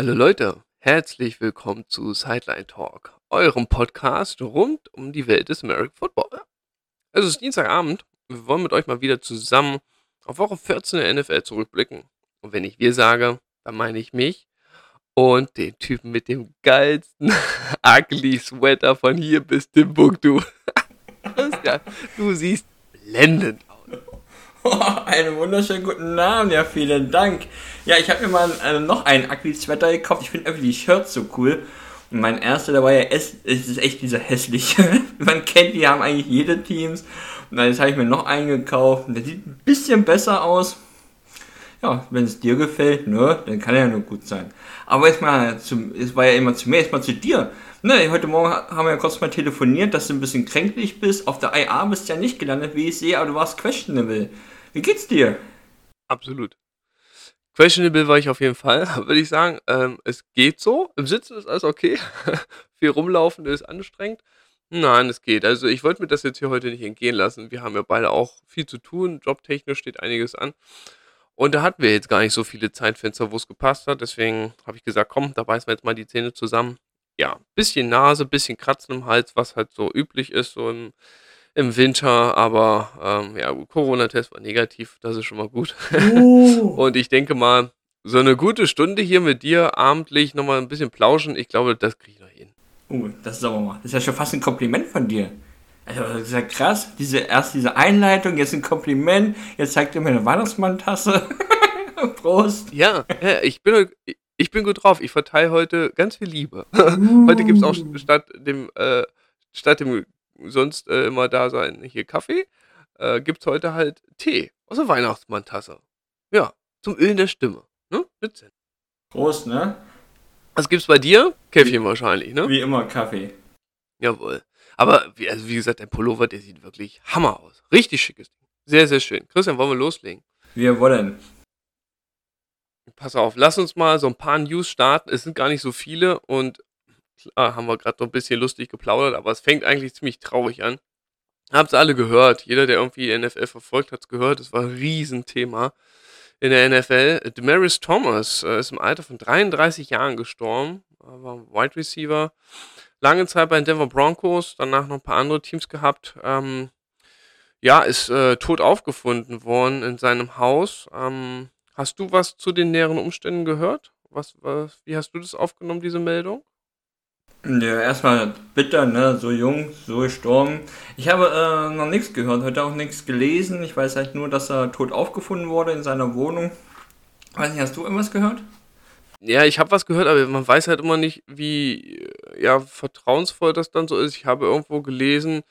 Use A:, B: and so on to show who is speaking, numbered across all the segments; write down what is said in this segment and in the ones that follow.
A: Hallo Leute, herzlich willkommen zu Sideline Talk, eurem Podcast rund um die Welt des American Football. Es ist Dienstagabend, wir wollen mit euch mal wieder zusammen auf Woche 14 der NFL zurückblicken. Und wenn ich wir sage, dann meine ich mich und den Typen mit dem geilsten ugly Sweater von hier bis Timbuktu. du siehst blendend
B: einen wunderschönen guten Namen, ja, vielen Dank. Ja, ich habe mir mal äh, noch einen Ugly-Sweater gekauft. Ich finde irgendwie die Shirts so cool. Und mein erster, war ja, es ist echt dieser hässliche. Man kennt, die haben eigentlich jede Teams. Und dann habe ich mir noch einen gekauft. Der sieht ein bisschen besser aus. Ja, wenn es dir gefällt, ne, dann kann er ja nur gut sein. Aber jetzt mal, es war ja immer zu mir, jetzt mal zu dir. Ne, heute Morgen haben wir ja kurz mal telefoniert, dass du ein bisschen kränklich bist. Auf der IA bist du ja nicht gelandet, wie ich sehe, aber du warst questionable. Wie geht's dir?
A: Absolut. Questionable war ich auf jeden Fall, würde ich sagen. Ähm, es geht so. Im Sitzen ist alles okay. Viel rumlaufen ist anstrengend. Nein, es geht. Also ich wollte mir das jetzt hier heute nicht entgehen lassen. Wir haben ja beide auch viel zu tun. Jobtechnisch steht einiges an. Und da hatten wir jetzt gar nicht so viele Zeitfenster, wo es gepasst hat. Deswegen habe ich gesagt, komm, da beißen wir jetzt mal die Zähne zusammen. Ja, bisschen Nase, bisschen Kratzen im Hals, was halt so üblich ist, so im im Winter, aber ähm, ja, Corona-Test war negativ, das ist schon mal gut. Uh. und ich denke mal, so eine gute Stunde hier mit dir abendlich nochmal ein bisschen plauschen, ich glaube, das kriege ich noch hin.
B: Uh, das ist aber mal, das ist ja schon fast ein Kompliment von dir. Also, das ist ja krass, diese, erst diese Einleitung, jetzt ein Kompliment, jetzt zeigt er mir eine Weihnachtsmann-Tasse.
A: Prost. Ja, ich bin, ich bin gut drauf. Ich verteile heute ganz viel Liebe. Uh. heute gibt es auch statt dem, äh, statt dem sonst äh, immer da sein, hier Kaffee, äh, gibt es heute halt Tee aus der Weihnachtsmanntasse. Ja, zum Ölen der Stimme. Ne? Sinn.
B: Prost, ne?
A: Was gibt's bei dir? Käffchen wahrscheinlich, ne?
B: Wie immer Kaffee.
A: Jawohl. Aber wie, also wie gesagt, dein Pullover, der sieht wirklich Hammer aus. Richtig schickes Ding. Sehr, sehr schön. Christian, wollen wir loslegen?
B: Wir wollen.
A: Pass auf, lass uns mal so ein paar News starten. Es sind gar nicht so viele und Klar, haben wir gerade noch ein bisschen lustig geplaudert, aber es fängt eigentlich ziemlich traurig an. Habt's alle gehört. Jeder, der irgendwie NFL verfolgt, hat's gehört. Es war ein Riesenthema in der NFL. Demaris Thomas äh, ist im Alter von 33 Jahren gestorben. War Wide Receiver. Lange Zeit bei den Denver Broncos, danach noch ein paar andere Teams gehabt. Ähm, ja, ist äh, tot aufgefunden worden in seinem Haus. Ähm, hast du was zu den näheren Umständen gehört? Was, was, wie hast du das aufgenommen, diese Meldung?
B: Ja, erstmal bitter, ne? So jung, so gestorben. Ich habe äh, noch nichts gehört, heute auch nichts gelesen. Ich weiß halt nur, dass er tot aufgefunden wurde in seiner Wohnung. Weiß nicht, hast du irgendwas gehört?
A: Ja, ich habe was gehört, aber man weiß halt immer nicht, wie ja, vertrauensvoll das dann so ist. Ich habe irgendwo gelesen,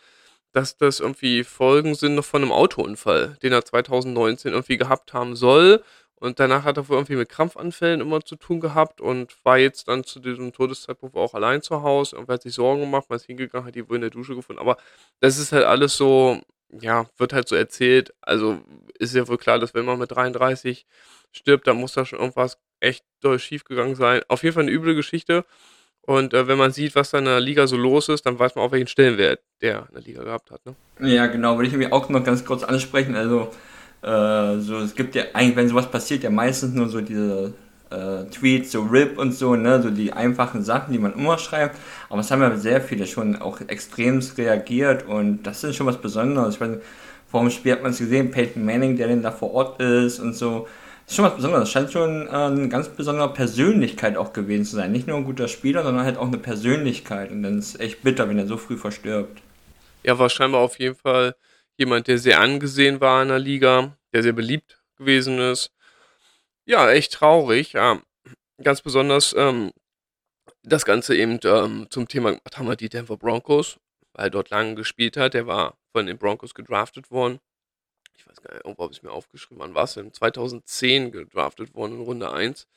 A: dass das irgendwie Folgen sind noch von einem Autounfall, den er 2019 irgendwie gehabt haben soll. Und danach hat er wohl irgendwie mit Krampfanfällen immer zu tun gehabt und war jetzt dann zu diesem Todeszeitpunkt auch allein zu Hause und hat sich Sorgen gemacht, man ist hingegangen, hat die wohl in der Dusche gefunden. Aber das ist halt alles so, ja, wird halt so erzählt. Also ist ja wohl klar, dass wenn man mit 33 stirbt, dann muss da schon irgendwas echt doll schief gegangen sein. Auf jeden Fall eine üble Geschichte. Und äh, wenn man sieht, was da in der Liga so los ist, dann weiß man auch, welchen Stellenwert der in der Liga gehabt hat. Ne?
B: Ja, genau, würde ich mir auch noch ganz kurz ansprechen. Also äh, so, es gibt ja eigentlich, wenn sowas passiert, ja meistens nur so diese äh, Tweets, so RIP und so, ne, so die einfachen Sachen, die man immer schreibt. Aber es haben ja sehr viele schon auch extremst reagiert und das ist schon was Besonderes. Ich meine, vor dem Spiel hat man es gesehen, Peyton Manning, der denn da vor Ort ist und so. Das ist schon was Besonderes. Das scheint schon äh, eine ganz besondere Persönlichkeit auch gewesen zu sein. Nicht nur ein guter Spieler, sondern halt auch eine Persönlichkeit. Und dann ist es echt bitter, wenn er so früh verstirbt.
A: Ja, war scheinbar auf jeden Fall jemand, der sehr angesehen war in der Liga, der sehr beliebt gewesen ist. Ja, echt traurig. Ja, ganz besonders ähm, das Ganze eben ähm, zum Thema gemacht haben wir die Denver Broncos, weil er dort lange gespielt hat. Der war von den Broncos gedraftet worden. Ich weiß gar nicht, irgendwo habe ich es mir aufgeschrieben. Wann war es denn? 2010 gedraftet worden in Runde 1.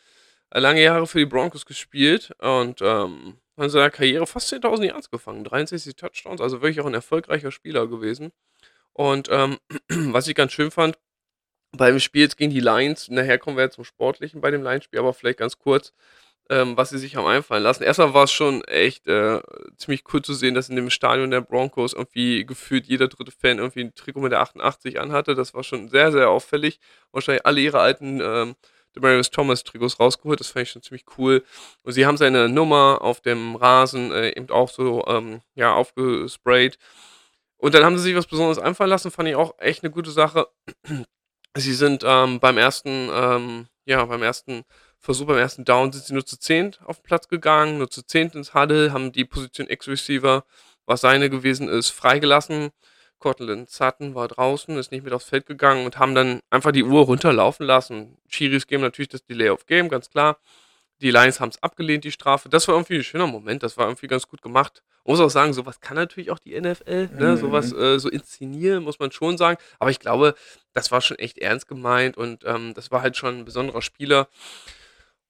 A: Lange Jahre für die Broncos gespielt und ähm, in seiner Karriere fast 10.000 Yards gefangen. 63 Touchdowns, also wirklich auch ein erfolgreicher Spieler gewesen. Und ähm, was ich ganz schön fand, beim Spiel jetzt gegen die Lions, nachher kommen wir jetzt zum Sportlichen bei dem Lions-Spiel, aber vielleicht ganz kurz, ähm, was sie sich haben einfallen lassen. Erstmal war es schon echt äh, ziemlich cool zu sehen, dass in dem Stadion der Broncos irgendwie gefühlt jeder dritte Fan irgendwie ein Trikot mit der 88 anhatte. Das war schon sehr, sehr auffällig. Wahrscheinlich alle ihre alten ähm, Demarius Thomas Trikots rausgeholt. Das fand ich schon ziemlich cool. Und sie haben seine Nummer auf dem Rasen äh, eben auch so ähm, ja, aufgesprayt. Und dann haben sie sich was Besonderes einfallen lassen, fand ich auch echt eine gute Sache. Sie sind ähm, beim ersten, ähm, ja, beim ersten Versuch, beim ersten Down sind sie nur zu 10 auf den Platz gegangen, nur zu 10 ins Huddle, haben die Position X-Receiver, was seine gewesen ist, freigelassen. Cortland Sutton war draußen, ist nicht mit aufs Feld gegangen und haben dann einfach die Uhr runterlaufen lassen. Chiris geben natürlich das Delay of Game, ganz klar. Die Lions haben es abgelehnt, die Strafe. Das war irgendwie ein schöner Moment, das war irgendwie ganz gut gemacht. Man muss auch sagen, sowas kann natürlich auch die NFL, ne? Mhm. sowas äh, so inszenieren, muss man schon sagen. Aber ich glaube, das war schon echt ernst gemeint und ähm, das war halt schon ein besonderer Spieler.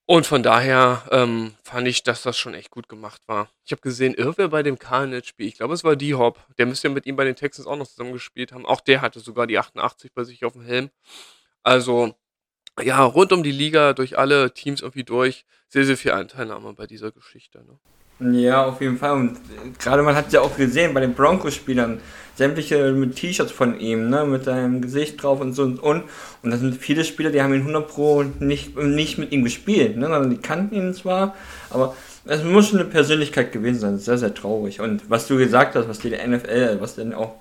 A: Und von daher ähm, fand ich, dass das schon echt gut gemacht war. Ich habe gesehen, irgendwer bei dem Carnage-Spiel, ich glaube, es war D-Hop, der müsste ja mit ihm bei den Texans auch noch zusammengespielt haben. Auch der hatte sogar die 88 bei sich auf dem Helm. Also, ja, rund um die Liga, durch alle Teams irgendwie durch, sehr, sehr viel Anteilnahme bei dieser Geschichte. Ne?
B: Ja, auf jeden Fall. Und gerade man hat ja auch gesehen bei den Broncos-Spielern, sämtliche mit T-Shirts von ihm, ne, mit seinem Gesicht drauf und so und und. Und da sind viele Spieler, die haben ihn 100 Pro nicht, nicht mit ihm gespielt, ne, sondern die kannten ihn zwar, aber es muss schon eine Persönlichkeit gewesen sein. Sehr, sehr traurig. Und was du gesagt hast, was die NFL, was denn auch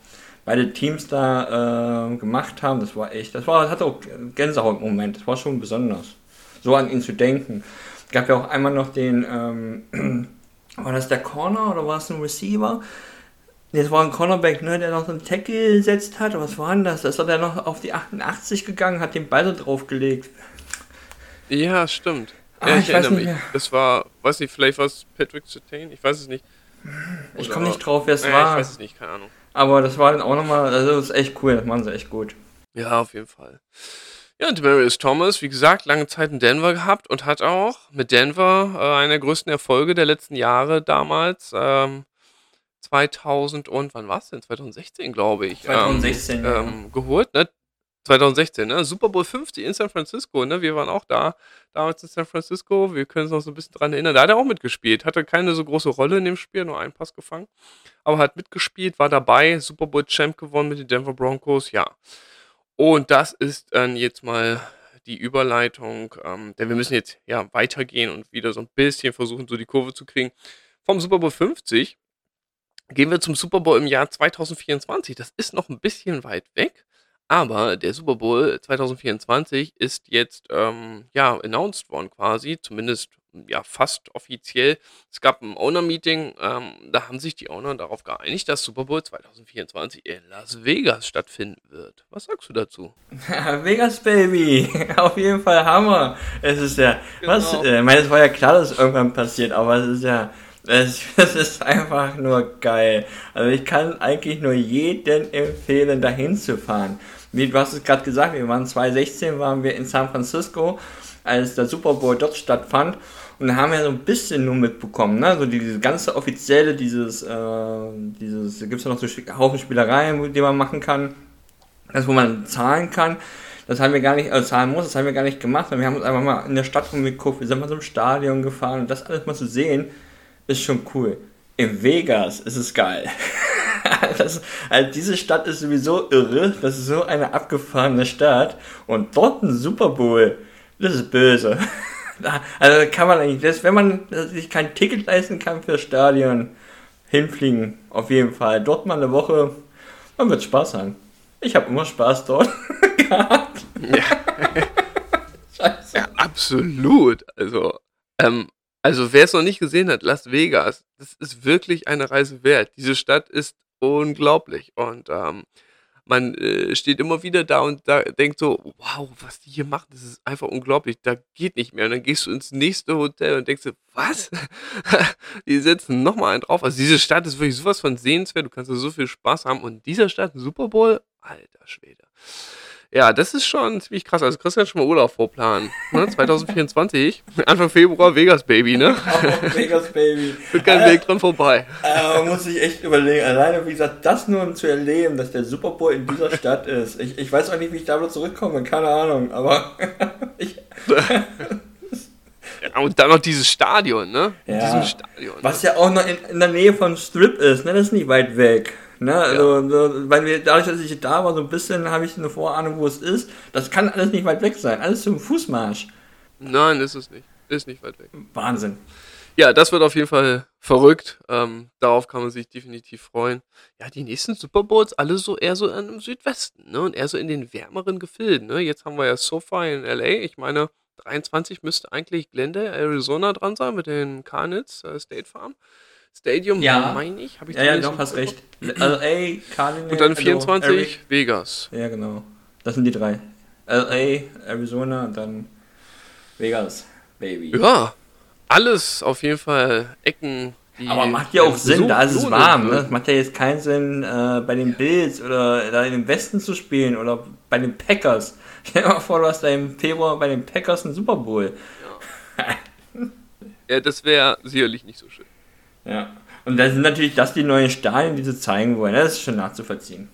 B: beide Teams da äh, gemacht haben, das war echt, das war, hat auch Gänsehaut-Moment. Das war schon besonders. So an ihn zu denken. Es gab ja auch einmal noch den, ähm, war das der Corner oder war es ein Receiver? Das war ein Cornerback, ne, der noch so einen Tackle gesetzt hat. Was war denn das? Da ist er noch auf die 88 gegangen, hat den Ball so draufgelegt.
A: Ja, stimmt. Ah, ja, ich, ich erinnere mich. Mehr. Das war, weiß nicht, vielleicht war es Patrick Sertain, ich weiß es nicht.
B: Ich komme nicht drauf, wer es äh, war.
A: Ich weiß es nicht, keine Ahnung.
B: Aber das war dann auch nochmal, also das ist echt cool, das machen sie echt gut.
A: Ja, auf jeden Fall. Ja, und Demarius Thomas, wie gesagt, lange Zeit in Denver gehabt und hat auch mit Denver äh, einen der größten Erfolge der letzten Jahre damals, ähm, 2000 und, wann war es denn? 2016, glaube ich.
B: 2016,
A: ähm, ja. ähm, geholt, ne? 2016, ne? Super Bowl 50 in San Francisco, ne? Wir waren auch da, damals in San Francisco. Wir können uns noch so ein bisschen dran erinnern. Da hat er auch mitgespielt. Hatte keine so große Rolle in dem Spiel, nur einen Pass gefangen. Aber hat mitgespielt, war dabei, Super Bowl Champ gewonnen mit den Denver Broncos, ja. Und das ist dann jetzt mal die Überleitung, ähm, denn wir müssen jetzt ja weitergehen und wieder so ein bisschen versuchen, so die Kurve zu kriegen. Vom Super Bowl 50 gehen wir zum Super Bowl im Jahr 2024. Das ist noch ein bisschen weit weg, aber der Super Bowl 2024 ist jetzt ähm, ja announced worden quasi, zumindest ja fast offiziell. Es gab ein Owner-Meeting, ähm, da haben sich die Owner darauf geeinigt, dass Super Bowl 2024 in Las Vegas stattfinden wird. Was sagst du dazu?
B: Vegas Baby, auf jeden Fall Hammer. Es ist ja, genau. was? Äh, ich meine, es war ja klar, dass irgendwann passiert, aber es ist ja es, es, ist einfach nur geil. Also ich kann eigentlich nur jeden empfehlen, dahin zu fahren. Wie du hast es gerade gesagt, wir waren 2016, waren wir in San Francisco, als der Super Bowl dort stattfand. Und haben wir so ein bisschen nur mitbekommen, ne? So diese ganze offizielle, dieses, äh, dieses, gibt es ja noch so Haufen Spielereien, die man machen kann. Das, wo man zahlen kann. Das haben wir gar nicht, also zahlen muss, das haben wir gar nicht gemacht. Wir haben uns einfach mal in der Stadt rumgeguckt, wir sind mal im Stadion gefahren und das alles mal zu sehen ist schon cool. In Vegas ist es geil. das, also diese Stadt ist sowieso irre. Das ist so eine abgefahrene Stadt. Und dort ein Super Bowl. Das ist böse. also kann man eigentlich, das, wenn man sich kein Ticket leisten kann für Stadion, hinfliegen. Auf jeden Fall. Dort mal eine Woche. Man wird Spaß haben. Ich habe immer Spaß dort gehabt.
A: Ja. Scheiße. Ja, absolut. Also, ähm, also wer es noch nicht gesehen hat, Las Vegas, das ist wirklich eine Reise wert. Diese Stadt ist unglaublich und ähm, man äh, steht immer wieder da und da denkt so, wow, was die hier machen, das ist einfach unglaublich, da geht nicht mehr. Und dann gehst du ins nächste Hotel und denkst so, was? die setzen nochmal einen drauf. Also diese Stadt ist wirklich sowas von sehenswert, du kannst da so viel Spaß haben und dieser Stadt, Super Bowl, alter Schwede. Ja, das ist schon ziemlich krass. Also Christian schon mal Urlaub vorplanen. Ne? 2024, Anfang Februar, Vegas Baby, ne?
B: Vegas Baby.
A: Führt kein Weg dran vorbei.
B: Äh, muss ich echt überlegen. Alleine, wie gesagt, das nur um zu erleben, dass der Super Bowl in dieser Stadt ist. Ich, ich weiß auch nicht, wie ich da wieder zurückkomme, keine Ahnung, aber ich.
A: Ja, und dann noch dieses Stadion, ne?
B: Ja, Stadion, was ja auch noch in, in, der Nähe von Strip ist, ne? Das ist nicht weit weg. Ne? Also, ja. so, weil wir, dadurch, dass ich da war, so ein bisschen habe ich eine Vorahnung, wo es ist. Das kann alles nicht weit weg sein. Alles zum Fußmarsch.
A: Nein, ist es nicht. Ist nicht weit weg.
B: Wahnsinn.
A: Ja, das wird auf jeden Fall verrückt. Ähm, darauf kann man sich definitiv freuen. Ja, die nächsten Super Bowls alle so eher so im Südwesten, ne? Und eher so in den wärmeren Gefilden, ne? Jetzt haben wir ja SoFi in LA. Ich meine, 23 müsste eigentlich Glendale, Arizona dran sein mit den Carnets äh, State Farm. Stadium,
B: Ja.
A: meine ich. Hab ich
B: Ja, ja, doch, hast recht.
A: Kopf.
B: LA, Cardinals.
A: Und dann
B: also
A: 24
B: Ari-
A: Vegas.
B: Ja, genau. Das sind die drei. LA, Arizona und dann Vegas, Baby.
A: Ja, alles auf jeden Fall Ecken.
B: Aber macht ja auch Sinn, da ist es warm. Ne? macht ja jetzt keinen Sinn, äh, bei den Bills oder da in den Westen zu spielen oder bei den Packers. Stell dir mal vor, du hast da im Februar bei den Packers einen Super Bowl.
A: Ja, das wäre sicherlich nicht so schön.
B: Ja. Und da sind natürlich das die neuen Stadien, die sie zeigen wollen. Das ist schon nachzuvollziehen.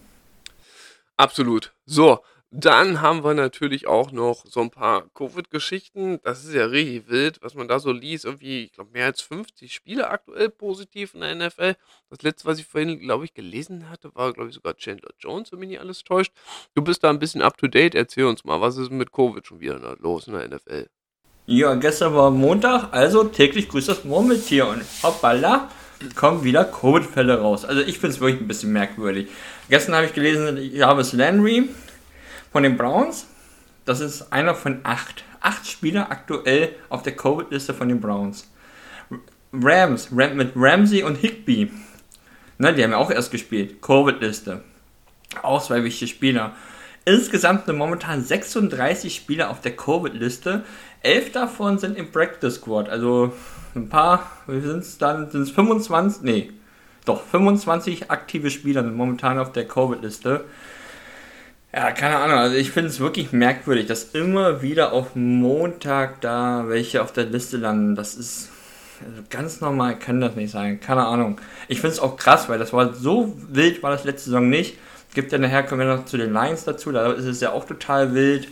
A: Absolut. So, dann haben wir natürlich auch noch so ein paar Covid-Geschichten. Das ist ja richtig wild, was man da so liest. Irgendwie, ich glaube, mehr als 50 Spiele aktuell positiv in der NFL. Das letzte, was ich vorhin, glaube ich, gelesen hatte, war, glaube ich, sogar Chandler Jones, wenn mich nicht alles täuscht. Du bist da ein bisschen up to date. Erzähl uns mal, was ist mit Covid schon wieder los in der NFL?
B: Ja, gestern war Montag, also täglich grüßt das Murmeltier und hoppala, kommen wieder Covid-Fälle raus. Also ich finde es wirklich ein bisschen merkwürdig. Gestern habe ich gelesen, Jarvis Landry von den Browns, das ist einer von acht. Acht Spieler aktuell auf der Covid-Liste von den Browns. Rams, Ram, mit Ramsey und Higby. Ne, die haben ja auch erst gespielt. Covid-Liste. Auch zwei wichtige Spieler. Insgesamt sind momentan 36 Spieler auf der Covid-Liste. Elf davon sind im Practice Squad. Also ein paar, wie sind es dann? Sind es 25? Nee, doch 25 aktive Spieler sind momentan auf der Covid-Liste. Ja, keine Ahnung. Also ich finde es wirklich merkwürdig, dass immer wieder auf Montag da welche auf der Liste landen. Das ist also ganz normal, kann das nicht sein. Keine Ahnung. Ich finde es auch krass, weil das war so wild, war das letzte Saison nicht. Gibt ja nachher, kommen wir noch zu den Lions dazu, da ist es ja auch total wild.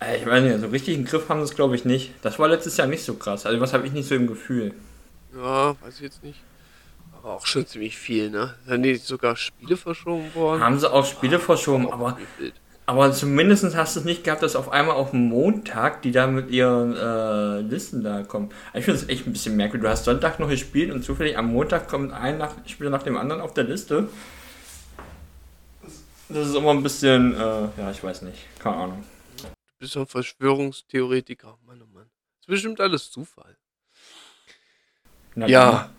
B: Äh, Ich weiß nicht, so richtig im Griff haben sie es glaube ich nicht. Das war letztes Jahr nicht so krass. Also was habe ich nicht so im Gefühl.
A: Ja, weiß ich jetzt nicht. Aber auch schon ziemlich viel, ne? Sind die sogar Spiele verschoben worden?
B: Haben sie auch Spiele verschoben,
A: Auch
B: aber, aber zumindest hast du es nicht gehabt, dass auf einmal auf Montag die da mit ihren äh, Listen da kommen. Ich finde es echt ein bisschen merkwürdig. Du hast Sonntag noch gespielt und zufällig am Montag kommt ein nach, Spieler nach dem anderen auf der Liste. Das ist immer ein bisschen, äh, ja, ich weiß nicht. Keine Ahnung.
A: Bist doch ein Verschwörungstheoretiker. Mann, oh Mann. Das ist bestimmt alles Zufall.
B: Na,
A: Ja,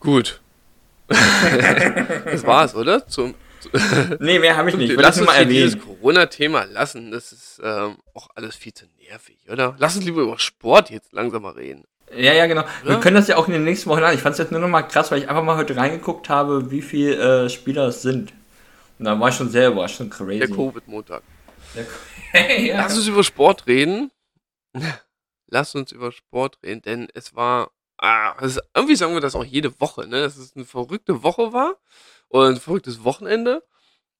A: gut. das war's, oder? Zum,
B: Nee, mehr habe ich nicht.
A: Lass uns
B: mal
A: dieses. Corona-Thema lassen. Das ist ähm, auch alles viel zu nervig, oder? Lass uns lieber über Sport jetzt langsam mal reden.
B: Ja, ja, genau. Wir
A: Ja.
B: können das ja auch in den nächsten Wochen an. Ich fand es jetzt nur noch mal krass, weil ich einfach mal heute reingeguckt habe, wie viele äh, Spieler es sind. Und da war ich schon sehr überrascht, schon crazy.
A: Der Covid-Montag.
B: ja.
A: Lass uns über Sport reden. Lass uns über Sport reden, denn es war. Ah, ist, irgendwie sagen wir das auch jede Woche, ne? Dass es eine verrückte Woche war oder ein verrücktes Wochenende.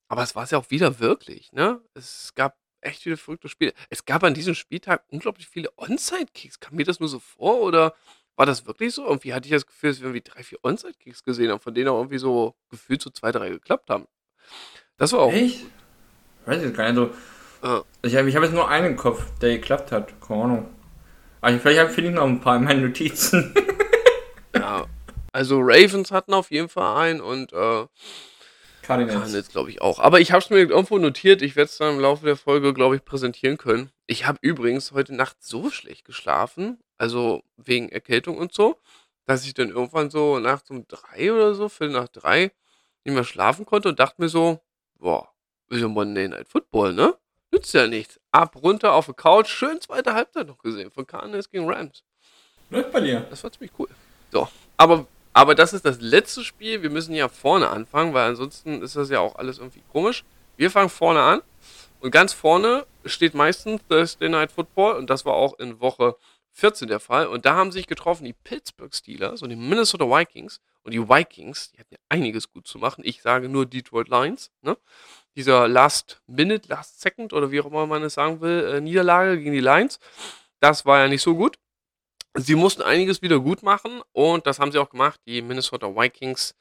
A: Aber es war es ja auch wieder wirklich, ne? Es gab echt viele verrückte Spiele. Es gab an diesem Spieltag unglaublich viele Onside-Kicks. Kam mir das nur so vor oder war das wirklich so? Irgendwie hatte ich das Gefühl, dass wir irgendwie drei, vier Onside-Kicks gesehen haben, von denen auch irgendwie so gefühlt so zwei, drei geklappt haben. Das war auch.
B: Echt? Weiß ich gar nicht. Also,
A: Ja.
B: ich habe ich hab jetzt nur einen im Kopf, der geklappt hat. Keine Ahnung. Aber vielleicht hab- finde ich noch ein paar in meinen Notizen.
A: Ja, also Ravens hatten auf jeden Fall einen und äh,
B: Cardinals.
A: Cardinals glaube ich auch. Aber ich habe es mir irgendwo notiert. Ich werde es dann im Laufe der Folge, glaube ich, präsentieren können. Ich habe übrigens heute Nacht so schlecht geschlafen, also wegen Erkältung und so, dass ich dann irgendwann so nachts um drei oder so, Viertel nach drei, nicht mehr schlafen konnte und dachte mir so, boah, ist ja Monday Night Football, ne? Nützt ja nichts. Ab, runter auf die Couch, schön zweite Halbzeit noch gesehen von Cardinals gegen Rams.
B: Läuft bei dir.
A: Das war ziemlich cool. So, aber, aber das ist das letzte Spiel. Wir müssen ja vorne anfangen, weil ansonsten ist das ja auch alles irgendwie komisch. Wir fangen vorne an und ganz vorne steht meistens Thursday Night Football und das war auch in Woche 14 der Fall. Und da haben sich getroffen die Pittsburgh Steelers und die Minnesota Vikings. Und die Vikings, die hatten ja einiges gut zu machen. Ich sage nur Detroit Lions. Ne? Dieser Last Minute, Last Second oder wie auch immer man es sagen will, äh, Niederlage gegen die Lions. Das war ja nicht so gut. Sie mussten einiges wieder gut machen und das haben sie auch gemacht. Die Minnesota Vikings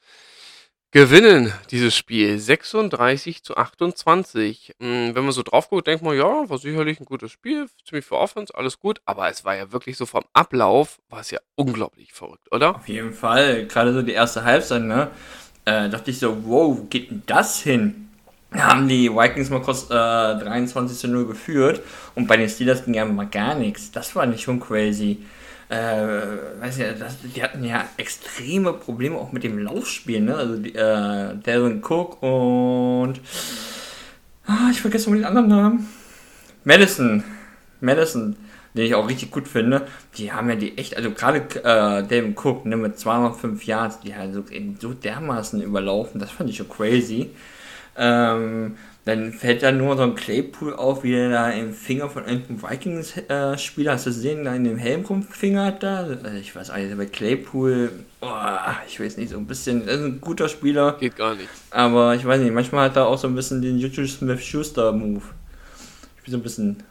A: gewinnen dieses Spiel 36 zu 28. Hm, wenn man so drauf guckt, denkt man, ja, war sicherlich ein gutes Spiel, ziemlich für Offense, alles gut, aber es war ja wirklich so vom Ablauf, war es ja unglaublich verrückt, oder?
B: Auf jeden Fall, gerade so die erste Halbzeit, ne? Äh, dachte ich so, wow, wo geht denn das hin? Haben die Vikings mal kurz äh, 23 zu 0 geführt und bei den Steelers ging ja mal gar nichts. Das war nicht schon crazy äh, weiß nicht, das, die hatten ja extreme Probleme auch mit dem Laufspiel, ne? Also die, äh, Darren Cook und ah, ich vergesse mal den anderen Namen. Madison. Madison, den ich auch richtig gut finde. Die haben ja die echt, also gerade äh, David Cook, ne, mit 205 Yards, die halt so, so dermaßen überlaufen, das fand ich schon crazy. Ähm, dann fällt da nur so ein Claypool auf, wie er da im Finger von irgendeinem Vikings-Spieler, hast du gesehen, da in dem Helm rumfingert da. Also ich weiß nicht, bei Claypool, oh, ich weiß nicht, so ein bisschen, ist ein guter Spieler.
A: Geht gar nicht.
B: Aber ich weiß nicht, manchmal hat er auch so ein bisschen den Juju Smith-Schuster-Move. Ich bin so ein bisschen.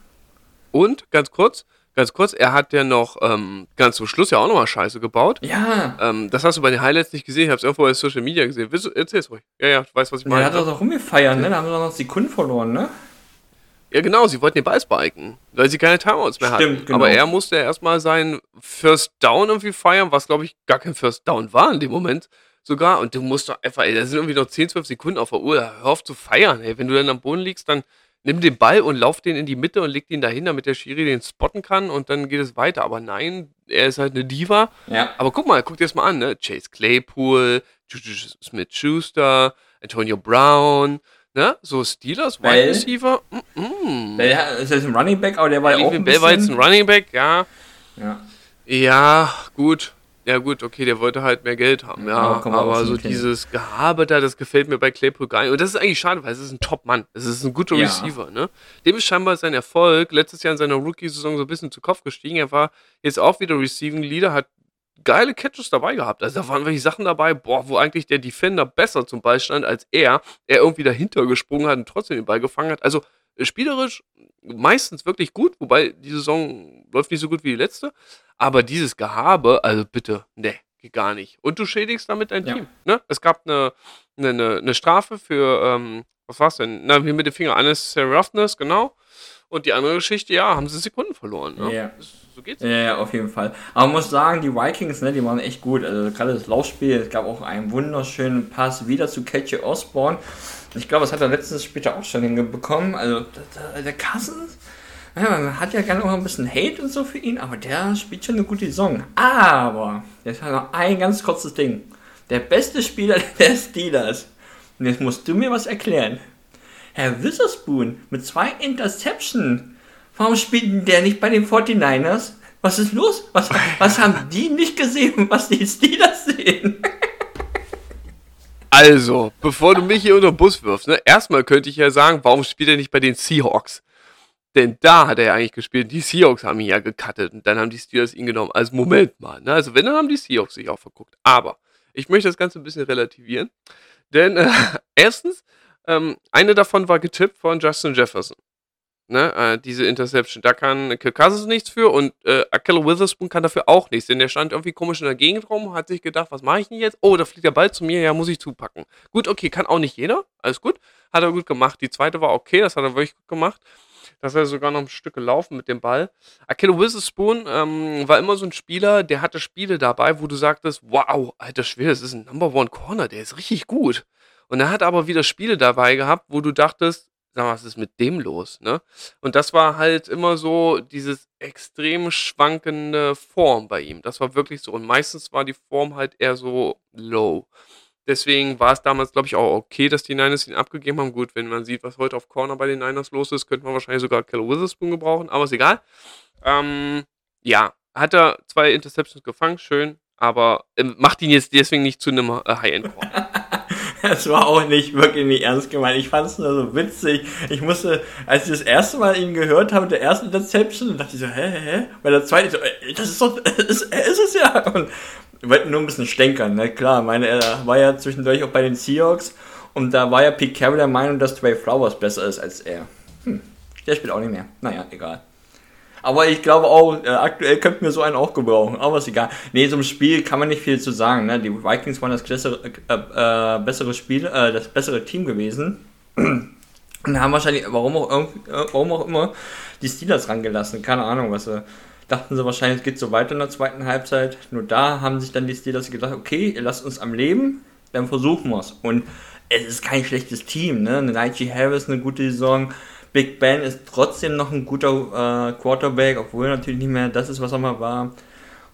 A: Und, ganz kurz, Ganz kurz, er hat ja noch ähm, ganz zum Schluss ja auch nochmal Scheiße gebaut.
B: Ja.
A: Ähm, das hast du bei den Highlights nicht gesehen, ich hab's irgendwo bei Social Media gesehen. Willst du, erzähl's ruhig. Ja, ja, du weißt, was ich meine.
B: Er hat das auch rumgefeiert, ne? Da haben sie doch noch Sekunden verloren, ne?
A: Ja, genau, sie wollten den Ball spiken, weil sie keine Timeouts mehr Stimmt, hatten. Genau. Aber er musste ja erstmal seinen First Down irgendwie feiern, was glaube ich gar kein First Down war in dem Moment sogar. Und du musst doch einfach, ey, da sind irgendwie noch 10, 12 Sekunden auf der Uhr, hör auf zu feiern, ey. Wenn du dann am Boden liegst, dann nimm den Ball und lauf den in die Mitte und leg den dahin, damit der Schiri den spotten kann und dann geht es weiter. Aber nein, er ist halt eine Diva.
B: Ja.
A: Aber guck mal, guck dir das mal an, ne? Chase Claypool, Juju Smith-Schuster, Antonio Brown, ne? So Steelers, Wide Receiver.
B: Mm -mm. ist jetzt ein Running Back, aber der war ja auch ein
A: Bell war jetzt ein Running Back,
B: ja. Ja.
A: Ja, gut ja gut, okay, der wollte halt mehr Geld haben, ja, ja aber so dieses Gehabe da, das gefällt mir bei Claypool gar nicht. Und das ist eigentlich schade, weil es ist ein Top-Mann, es ist ein guter ja. Receiver, ne? Dem ist scheinbar sein Erfolg letztes Jahr in seiner Rookie-Saison so ein bisschen zu Kopf gestiegen. Er war jetzt auch wieder Receiving Leader, hat geile Catches dabei gehabt. Also da waren welche Sachen dabei, boah, wo eigentlich der Defender besser zum Ball stand als er. Er irgendwie dahinter gesprungen hat und trotzdem den Ball gefangen hat. Also spielerisch meistens wirklich gut, wobei die Saison läuft nicht so gut wie die letzte. Aber dieses Gehabe, also bitte, ne, geht gar nicht. Und du schädigst damit dein ja. Team. Ne? Es gab eine, eine, eine Strafe für, ähm, was war's denn? Na, wie mit dem Finger, Unnecessary Roughness, genau. Und die andere Geschichte, ja, haben sie Sekunden verloren. Ne?
B: Ja. So geht's. Ja, ja, auf jeden Fall. Aber man muss sagen, die Vikings, ne, die waren echt gut. Also gerade das Laufspiel, es gab auch einen wunderschönen Pass wieder zu Catchy Osborne. Ich glaube, das hat er letztens später auch schon hinbekommen. Also der Cousins, man hat ja gerne auch ein bisschen Hate und so für ihn, aber der spielt schon eine gute Saison. Aber, jetzt hat noch ein ganz kurzes Ding. Der beste Spieler der Steelers. Und jetzt musst du mir was erklären. Herr Witherspoon mit zwei Interception. Warum spielt der nicht bei den 49ers? Was ist los? Was, was haben die nicht gesehen, was die Steelers sehen?
A: Also, bevor du mich hier unter den Bus wirfst, ne, erstmal könnte ich ja sagen, warum spielt er nicht bei den Seahawks? Denn da hat er ja eigentlich gespielt. Die Seahawks haben ihn ja gecuttet und dann haben die Steelers ihn genommen. Also Moment mal. Ne? Also wenn, dann haben die Seahawks sich auch verguckt. Aber ich möchte das Ganze ein bisschen relativieren. Denn äh, erstens, ähm, eine davon war getippt von Justin Jefferson. Ne, äh, diese Interception. Da kann Kirk Cousins nichts für und äh, Akello Witherspoon kann dafür auch nichts, denn der stand irgendwie komisch in der Gegend rum, hat sich gedacht, was mache ich denn jetzt? Oh, da fliegt der Ball zu mir, ja, muss ich zupacken. Gut, okay, kann auch nicht jeder, alles gut, hat er gut gemacht. Die zweite war okay, das hat er wirklich gut gemacht. Das hat er sogar noch ein Stück gelaufen mit dem Ball. Akello Witherspoon ähm, war immer so ein Spieler, der hatte Spiele dabei, wo du sagtest, wow, alter Schwede, das ist ein Number One Corner, der ist richtig gut. Und er hat aber wieder Spiele dabei gehabt, wo du dachtest, sag mal, was ist mit dem los, ne? Und das war halt immer so dieses extrem schwankende Form bei ihm. Das war wirklich so. Und meistens war die Form halt eher so low. Deswegen war es damals, glaube ich, auch okay, dass die Niners ihn abgegeben haben. Gut, wenn man sieht, was heute auf Corner bei den Niners los ist, könnte man wahrscheinlich sogar Keller Witherspoon gebrauchen, aber ist egal. Ähm, ja, hat er zwei Interceptions gefangen, schön, aber äh, macht ihn jetzt deswegen nicht zu einem äh, High-End-Corner.
B: Das war auch nicht wirklich nicht ernst gemeint. Ich fand es nur so witzig. Ich musste, als ich das erste Mal ihn gehört habe, der ersten Interception, dachte ich so, hä, hä, hä? Weil der zweite so, das ist doch, ist, ist es ja. Und wollten nur ein bisschen stänkern, ne? Klar, meine, er war ja zwischendurch auch bei den Seahawks und da war ja Pete Carroll der Meinung, dass Trey Flowers besser ist als er. Hm, der spielt auch nicht mehr. Naja, egal. Aber ich glaube auch, äh, aktuell könnten wir so einen auch gebrauchen. Aber ist egal. So ein Spiel kann man nicht viel zu sagen. Ne? Die Vikings waren das bessere, äh, äh, bessere Spiel, äh, das bessere Team gewesen. Und haben wahrscheinlich, warum auch, äh, warum auch immer, die Steelers rangelassen. Keine Ahnung, was sie. Dachten sie wahrscheinlich, es geht so weiter in der zweiten Halbzeit. Nur da haben sich dann die Steelers gedacht, okay, ihr lasst uns am Leben, dann versuchen wir es. Und es ist kein schlechtes Team, ne? Najee Harris eine gute Saison, Big Ben ist trotzdem noch ein guter äh, Quarterback, obwohl er natürlich nicht mehr das ist, was er mal war. Und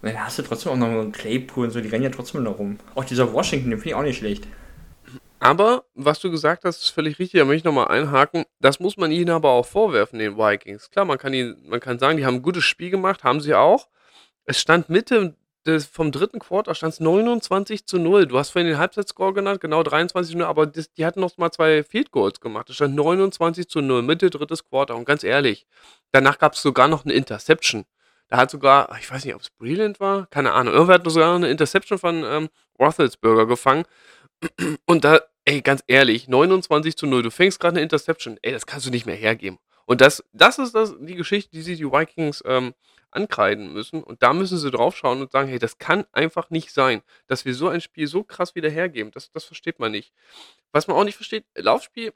B: dann hast du trotzdem auch noch einen Claypool und so, die rennen ja trotzdem noch rum. Auch dieser Washington, den finde ich auch nicht schlecht.
A: Aber, was du gesagt hast, ist völlig richtig, da möchte ich nochmal einhaken. Das muss man ihnen aber auch vorwerfen, den Vikings. Klar, man kann, ihnen, man kann sagen, die haben ein gutes Spiel gemacht, haben sie auch. Es stand Mitte des, vom dritten Quarter stand es 29 zu 0. Du hast vorhin den Halbzeitscore genannt, genau 23 zu 0, aber das, die hatten noch mal zwei Field Goals gemacht. Es stand 29 zu 0, Mitte drittes Quarter. Und ganz ehrlich, danach gab es sogar noch eine Interception. Da hat sogar, ich weiß nicht, ob es Brilliant war, keine Ahnung, irgendwer hat sogar eine Interception von ähm, Roethlisberger gefangen. Und da, ey, ganz ehrlich, 29 zu 0, du fängst gerade eine Interception, ey, das kannst du nicht mehr hergeben. Und das, das ist das, die Geschichte, die sich die Vikings ähm, ankreiden müssen. Und da müssen sie drauf schauen und sagen, hey, das kann einfach nicht sein, dass wir so ein Spiel so krass wieder hergeben. Das, das versteht man nicht. Was man auch nicht versteht, Laufspiel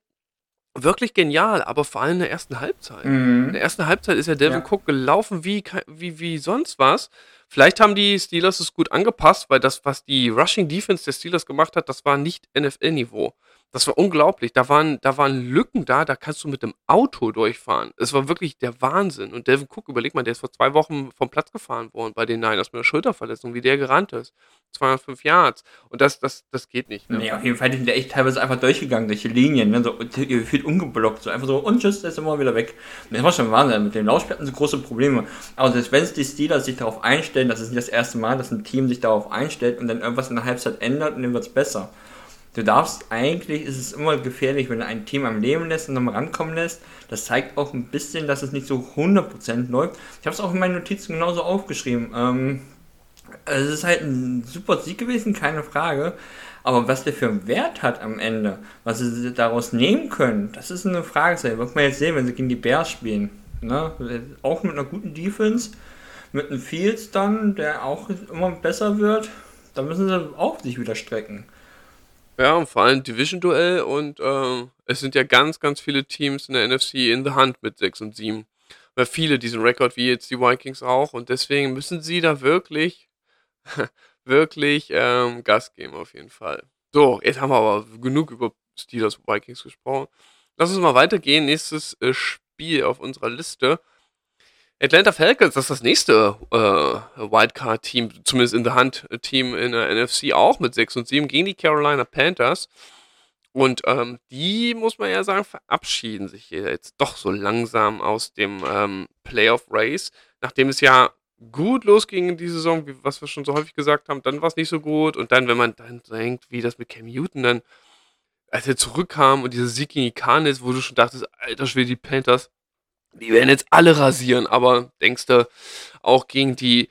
A: wirklich genial, aber vor allem in der ersten Halbzeit. Mhm. In der ersten Halbzeit ist ja Devin ja. Cook gelaufen wie, wie, wie sonst was. Vielleicht haben die Steelers es gut angepasst, weil das, was die Rushing Defense der Steelers gemacht hat, das war nicht NFL-Niveau. Das war unglaublich. Da waren, da waren Lücken da, da kannst du mit dem Auto durchfahren. Es war wirklich der Wahnsinn. Und Devin Cook, überleg mal, der ist vor zwei Wochen vom Platz gefahren worden bei den Niners mit einer Schulterverletzung, wie der gerannt ist. 205 Yards. Und das, das, das geht nicht.
B: Ne? Nee, auf jeden Fall sind der echt teilweise einfach durchgegangen, durch die Linien, ne? so gefühlt ungeblockt. So einfach so, und tschüss, der ist immer wieder weg. Das war schon Wahnsinn. Mit dem Laufspiel hatten sie große Probleme. Aber selbst wenn es die Steelers sich darauf einstellen, das ist nicht das erste Mal, dass ein Team sich darauf einstellt und dann irgendwas in der Halbzeit ändert und dann wird es besser. Du darfst eigentlich, ist es immer gefährlich, wenn du ein Team am Leben lässt und nochmal rankommen lässt. Das zeigt auch ein bisschen, dass es nicht so 100% läuft. Ich habe es auch in meinen Notizen genauso aufgeschrieben. Ähm, es ist halt ein super Sieg gewesen, keine Frage. Aber was der für einen Wert hat am Ende, was sie daraus nehmen können, das ist eine Frage. Das wird man jetzt sehen, wenn sie gegen die Bears spielen. Ne? Auch mit einer guten Defense, mit einem Fields dann, der auch immer besser wird. Da müssen sie auch sich wieder strecken.
A: Ja, und vor allem Division-Duell und äh, es sind ja ganz, ganz viele Teams in der NFC in the Hand mit 6 und 7. Weil viele diesen Rekord, wie jetzt die Vikings auch. Und deswegen müssen sie da wirklich, wirklich ähm, Gas geben, auf jeden Fall. So, jetzt haben wir aber genug über Steelers Vikings gesprochen. Lass uns mal weitergehen. Nächstes äh, Spiel auf unserer Liste. Atlanta Falcons, das ist das nächste äh, Wildcard-Team, zumindest in der Hand-Team in der NFC auch mit 6 und 7 gegen die Carolina Panthers. Und ähm, die, muss man ja sagen, verabschieden sich jetzt doch so langsam aus dem ähm, Playoff-Race, nachdem es ja gut losging in die Saison, wie, was wir schon so häufig gesagt haben, dann war es nicht so gut. Und dann, wenn man dann denkt, wie das mit Cam Newton dann, als er zurückkam und dieser Sieg gegen die Canis, wo du schon dachtest, alter Schwede, die Panthers, die werden jetzt alle rasieren, aber denkst du, auch gegen die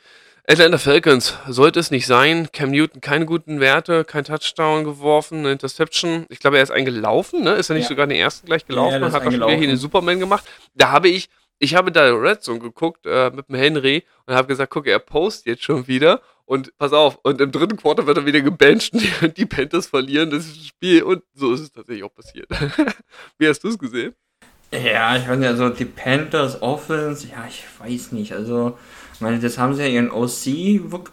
A: Atlanta Falcons sollte es nicht sein. Cam Newton keine guten Werte, kein Touchdown geworfen, eine Interception. Ich glaube, er ist eingelaufen, ne? Ist er nicht ja. sogar den ersten gleich gelaufen ja, und hat auch schon hier den Superman gemacht. Da habe ich, ich habe da Red Zone geguckt äh, mit dem Henry und habe gesagt, guck, er postet jetzt schon wieder. Und pass auf, und im dritten Quarter wird er wieder gebencht und die Panthers verlieren das Spiel. Und so ist es tatsächlich auch passiert. Wie hast du es gesehen?
B: Ja, ich weiß nicht, also die Panthers Offense, ja, ich weiß nicht. Also, ich meine, das haben sie ja ihren OC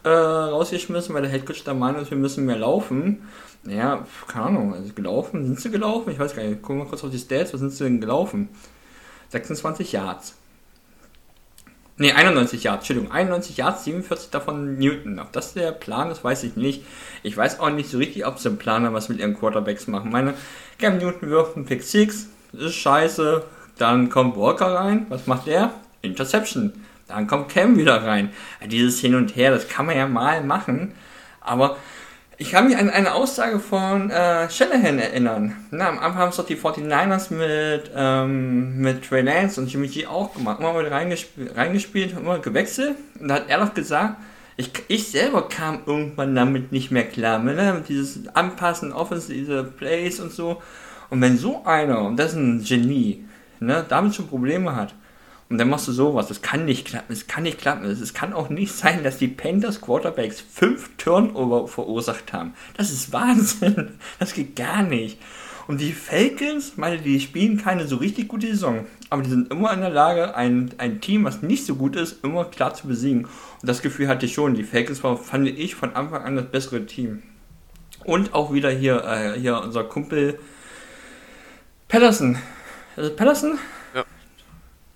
B: äh, rausgeschmissen, weil der Headcoach der Meinung ist, wir müssen mehr laufen. Ja, keine Ahnung, also gelaufen, sind sie gelaufen? Ich weiß gar nicht, gucken wir kurz auf die Stats, was sind sie denn gelaufen? 26 Yards. Ne, 91 Yards, Entschuldigung, 91 Yards, 47 davon Newton. Ob das der Plan ist, weiß ich nicht. Ich weiß auch nicht so richtig, ob sie im Plan haben, was mit ihren Quarterbacks machen. Meine, Cam Newton wirft einen Pick 6, ist scheiße. Dann kommt Walker rein. Was macht der? Interception. Dann kommt Cam wieder rein. Dieses Hin und Her, das kann man ja mal machen. Aber ich kann mich an eine Aussage von äh, Shanahan erinnern. Na, am Anfang haben es doch die 49ers mit, ähm, mit Trey Lance und Jimmy G auch gemacht. Immer mit reingespielt, reingespielt immer gewechselt. Und da hat er doch gesagt, ich, ich selber kam irgendwann damit nicht mehr klar. Ne? Dieses Anpassen, Offense, diese Plays und so. Und wenn so einer, und das ist ein Genie, ne, damit schon Probleme hat, und dann machst du sowas. Das kann nicht klappen. Es kann nicht klappen. Es kann auch nicht sein, dass die Panthers Quarterbacks fünf Turnover verursacht haben. Das ist Wahnsinn. Das geht gar nicht. Und die Falcons, meine, die spielen keine so richtig gute Saison. Aber die sind immer in der Lage, ein, ein Team, was nicht so gut ist, immer klar zu besiegen. Und das Gefühl hatte ich schon. Die Falcons war, fand ich, von Anfang an das bessere Team. Und auch wieder hier, äh, hier unser Kumpel Patterson. Also Patterson?
A: Ja.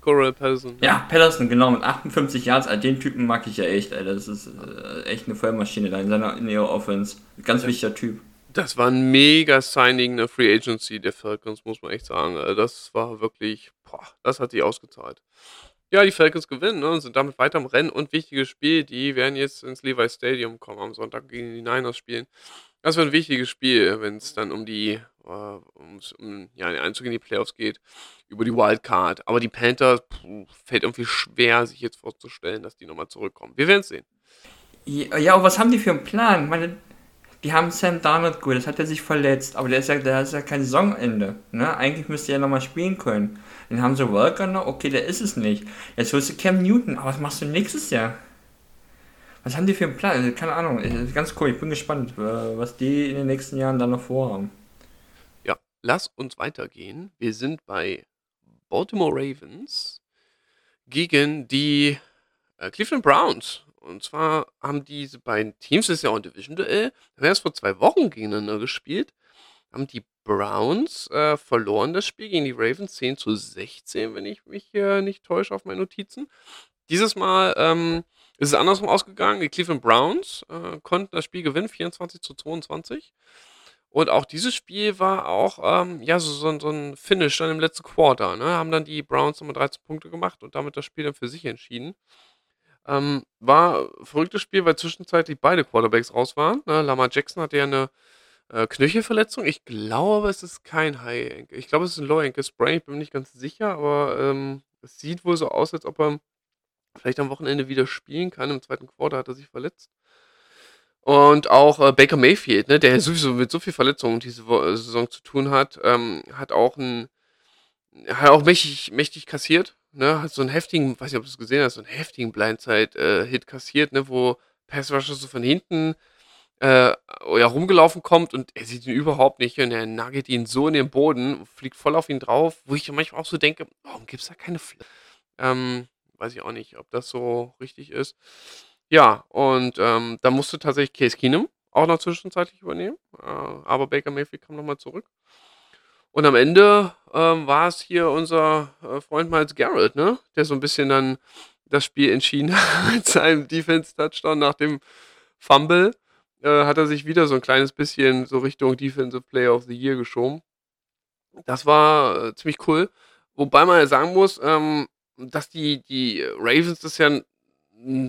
A: Coral Patterson.
B: Ja, Patterson, genau, mit 58 Yards. Also den Typen mag ich ja echt, Alter. Das ist äh, echt eine Vollmaschine da in seiner in ihrer Offense. Ganz ja. wichtiger Typ.
A: Das war ein mega Signing in der Free Agency der Falcons, muss man echt sagen. Das war wirklich, boah, das hat sich ausgezahlt. Ja, die Falcons gewinnen ne, und sind damit weiter im Rennen und wichtiges Spiel. Die werden jetzt ins Levi Stadium kommen am Sonntag gegen die Niners spielen. Das wird ein wichtiges Spiel, wenn es dann um die, äh, um ja, den Einzug in die Playoffs geht, über die Wildcard. Aber die Panthers puh, fällt irgendwie schwer, sich jetzt vorzustellen, dass die nochmal zurückkommen. Wir werden es sehen.
B: Ja, aber was haben die für einen Plan? Meine, die haben Sam Darnold gut, das hat er sich verletzt, aber der ist ja, der ist ja kein Saisonende. Ne? Eigentlich müsste er nochmal spielen können. Dann haben sie Walker noch, okay, der ist es nicht. Jetzt holst du Cam Newton, aber was machst du nächstes Jahr? Was haben die für einen Plan? Also, keine Ahnung, ganz cool, ich bin gespannt, äh, was die in den nächsten Jahren dann noch vorhaben.
A: Lass uns weitergehen. Wir sind bei Baltimore Ravens gegen die äh, Cleveland Browns. Und zwar haben diese beiden Teams, das ist ja auch ein Division-Duell, haben erst vor zwei Wochen gegeneinander gespielt, haben die Browns äh, verloren das Spiel gegen die Ravens 10 zu 16, wenn ich mich hier nicht täusche auf meine Notizen. Dieses Mal ähm, ist es andersrum ausgegangen. Die Cleveland Browns äh, konnten das Spiel gewinnen, 24 zu 22. Und auch dieses Spiel war auch, ähm, ja, so, so, so ein Finish dann im letzten Quarter. Ne? Haben dann die Browns nochmal 13 Punkte gemacht und damit das Spiel dann für sich entschieden. Ähm, war ein verrücktes Spiel, weil zwischenzeitlich beide Quarterbacks raus waren. Ne? Lamar Jackson hatte ja eine äh, Knöchelverletzung. Ich glaube, es ist kein High Ankle. Ich glaube, es ist ein Low Ankle Sprain. Ich bin mir nicht ganz sicher, aber ähm, es sieht wohl so aus, als ob er vielleicht am Wochenende wieder spielen kann. Im zweiten Quarter hat er sich verletzt. Und auch äh, Baker Mayfield, ne, der sowieso mit so viel Verletzungen diese Wo Saison zu tun hat, ähm, hat auch ein, hat auch mächtig, mächtig kassiert, ne, hat so einen heftigen, weiß nicht, ob du es gesehen hast, so einen heftigen Blindside-Hit äh, kassiert, ne, wo Pass Rusher so von hinten äh, ja, rumgelaufen kommt und er sieht ihn überhaupt nicht und er nagelt ihn so in den Boden, fliegt voll auf ihn drauf, wo ich manchmal auch so denke, warum gibt es da keine Fl ähm, weiß ich auch nicht, ob das so richtig ist. Ja, und ähm, da musste tatsächlich Case Keenum auch noch zwischenzeitlich übernehmen, äh, aber Baker Mayfield kam nochmal zurück. Und am Ende ähm, war es hier unser äh, Freund Miles Garrett, ne? Der so ein bisschen dann das Spiel entschieden hat mit seinem Defense-Touchdown nach dem Fumble. Äh, hat er sich wieder so ein kleines bisschen so Richtung Defensive Player of the Year geschoben. Das war äh, ziemlich cool. Wobei man ja sagen muss, ähm, dass die, die Ravens das ja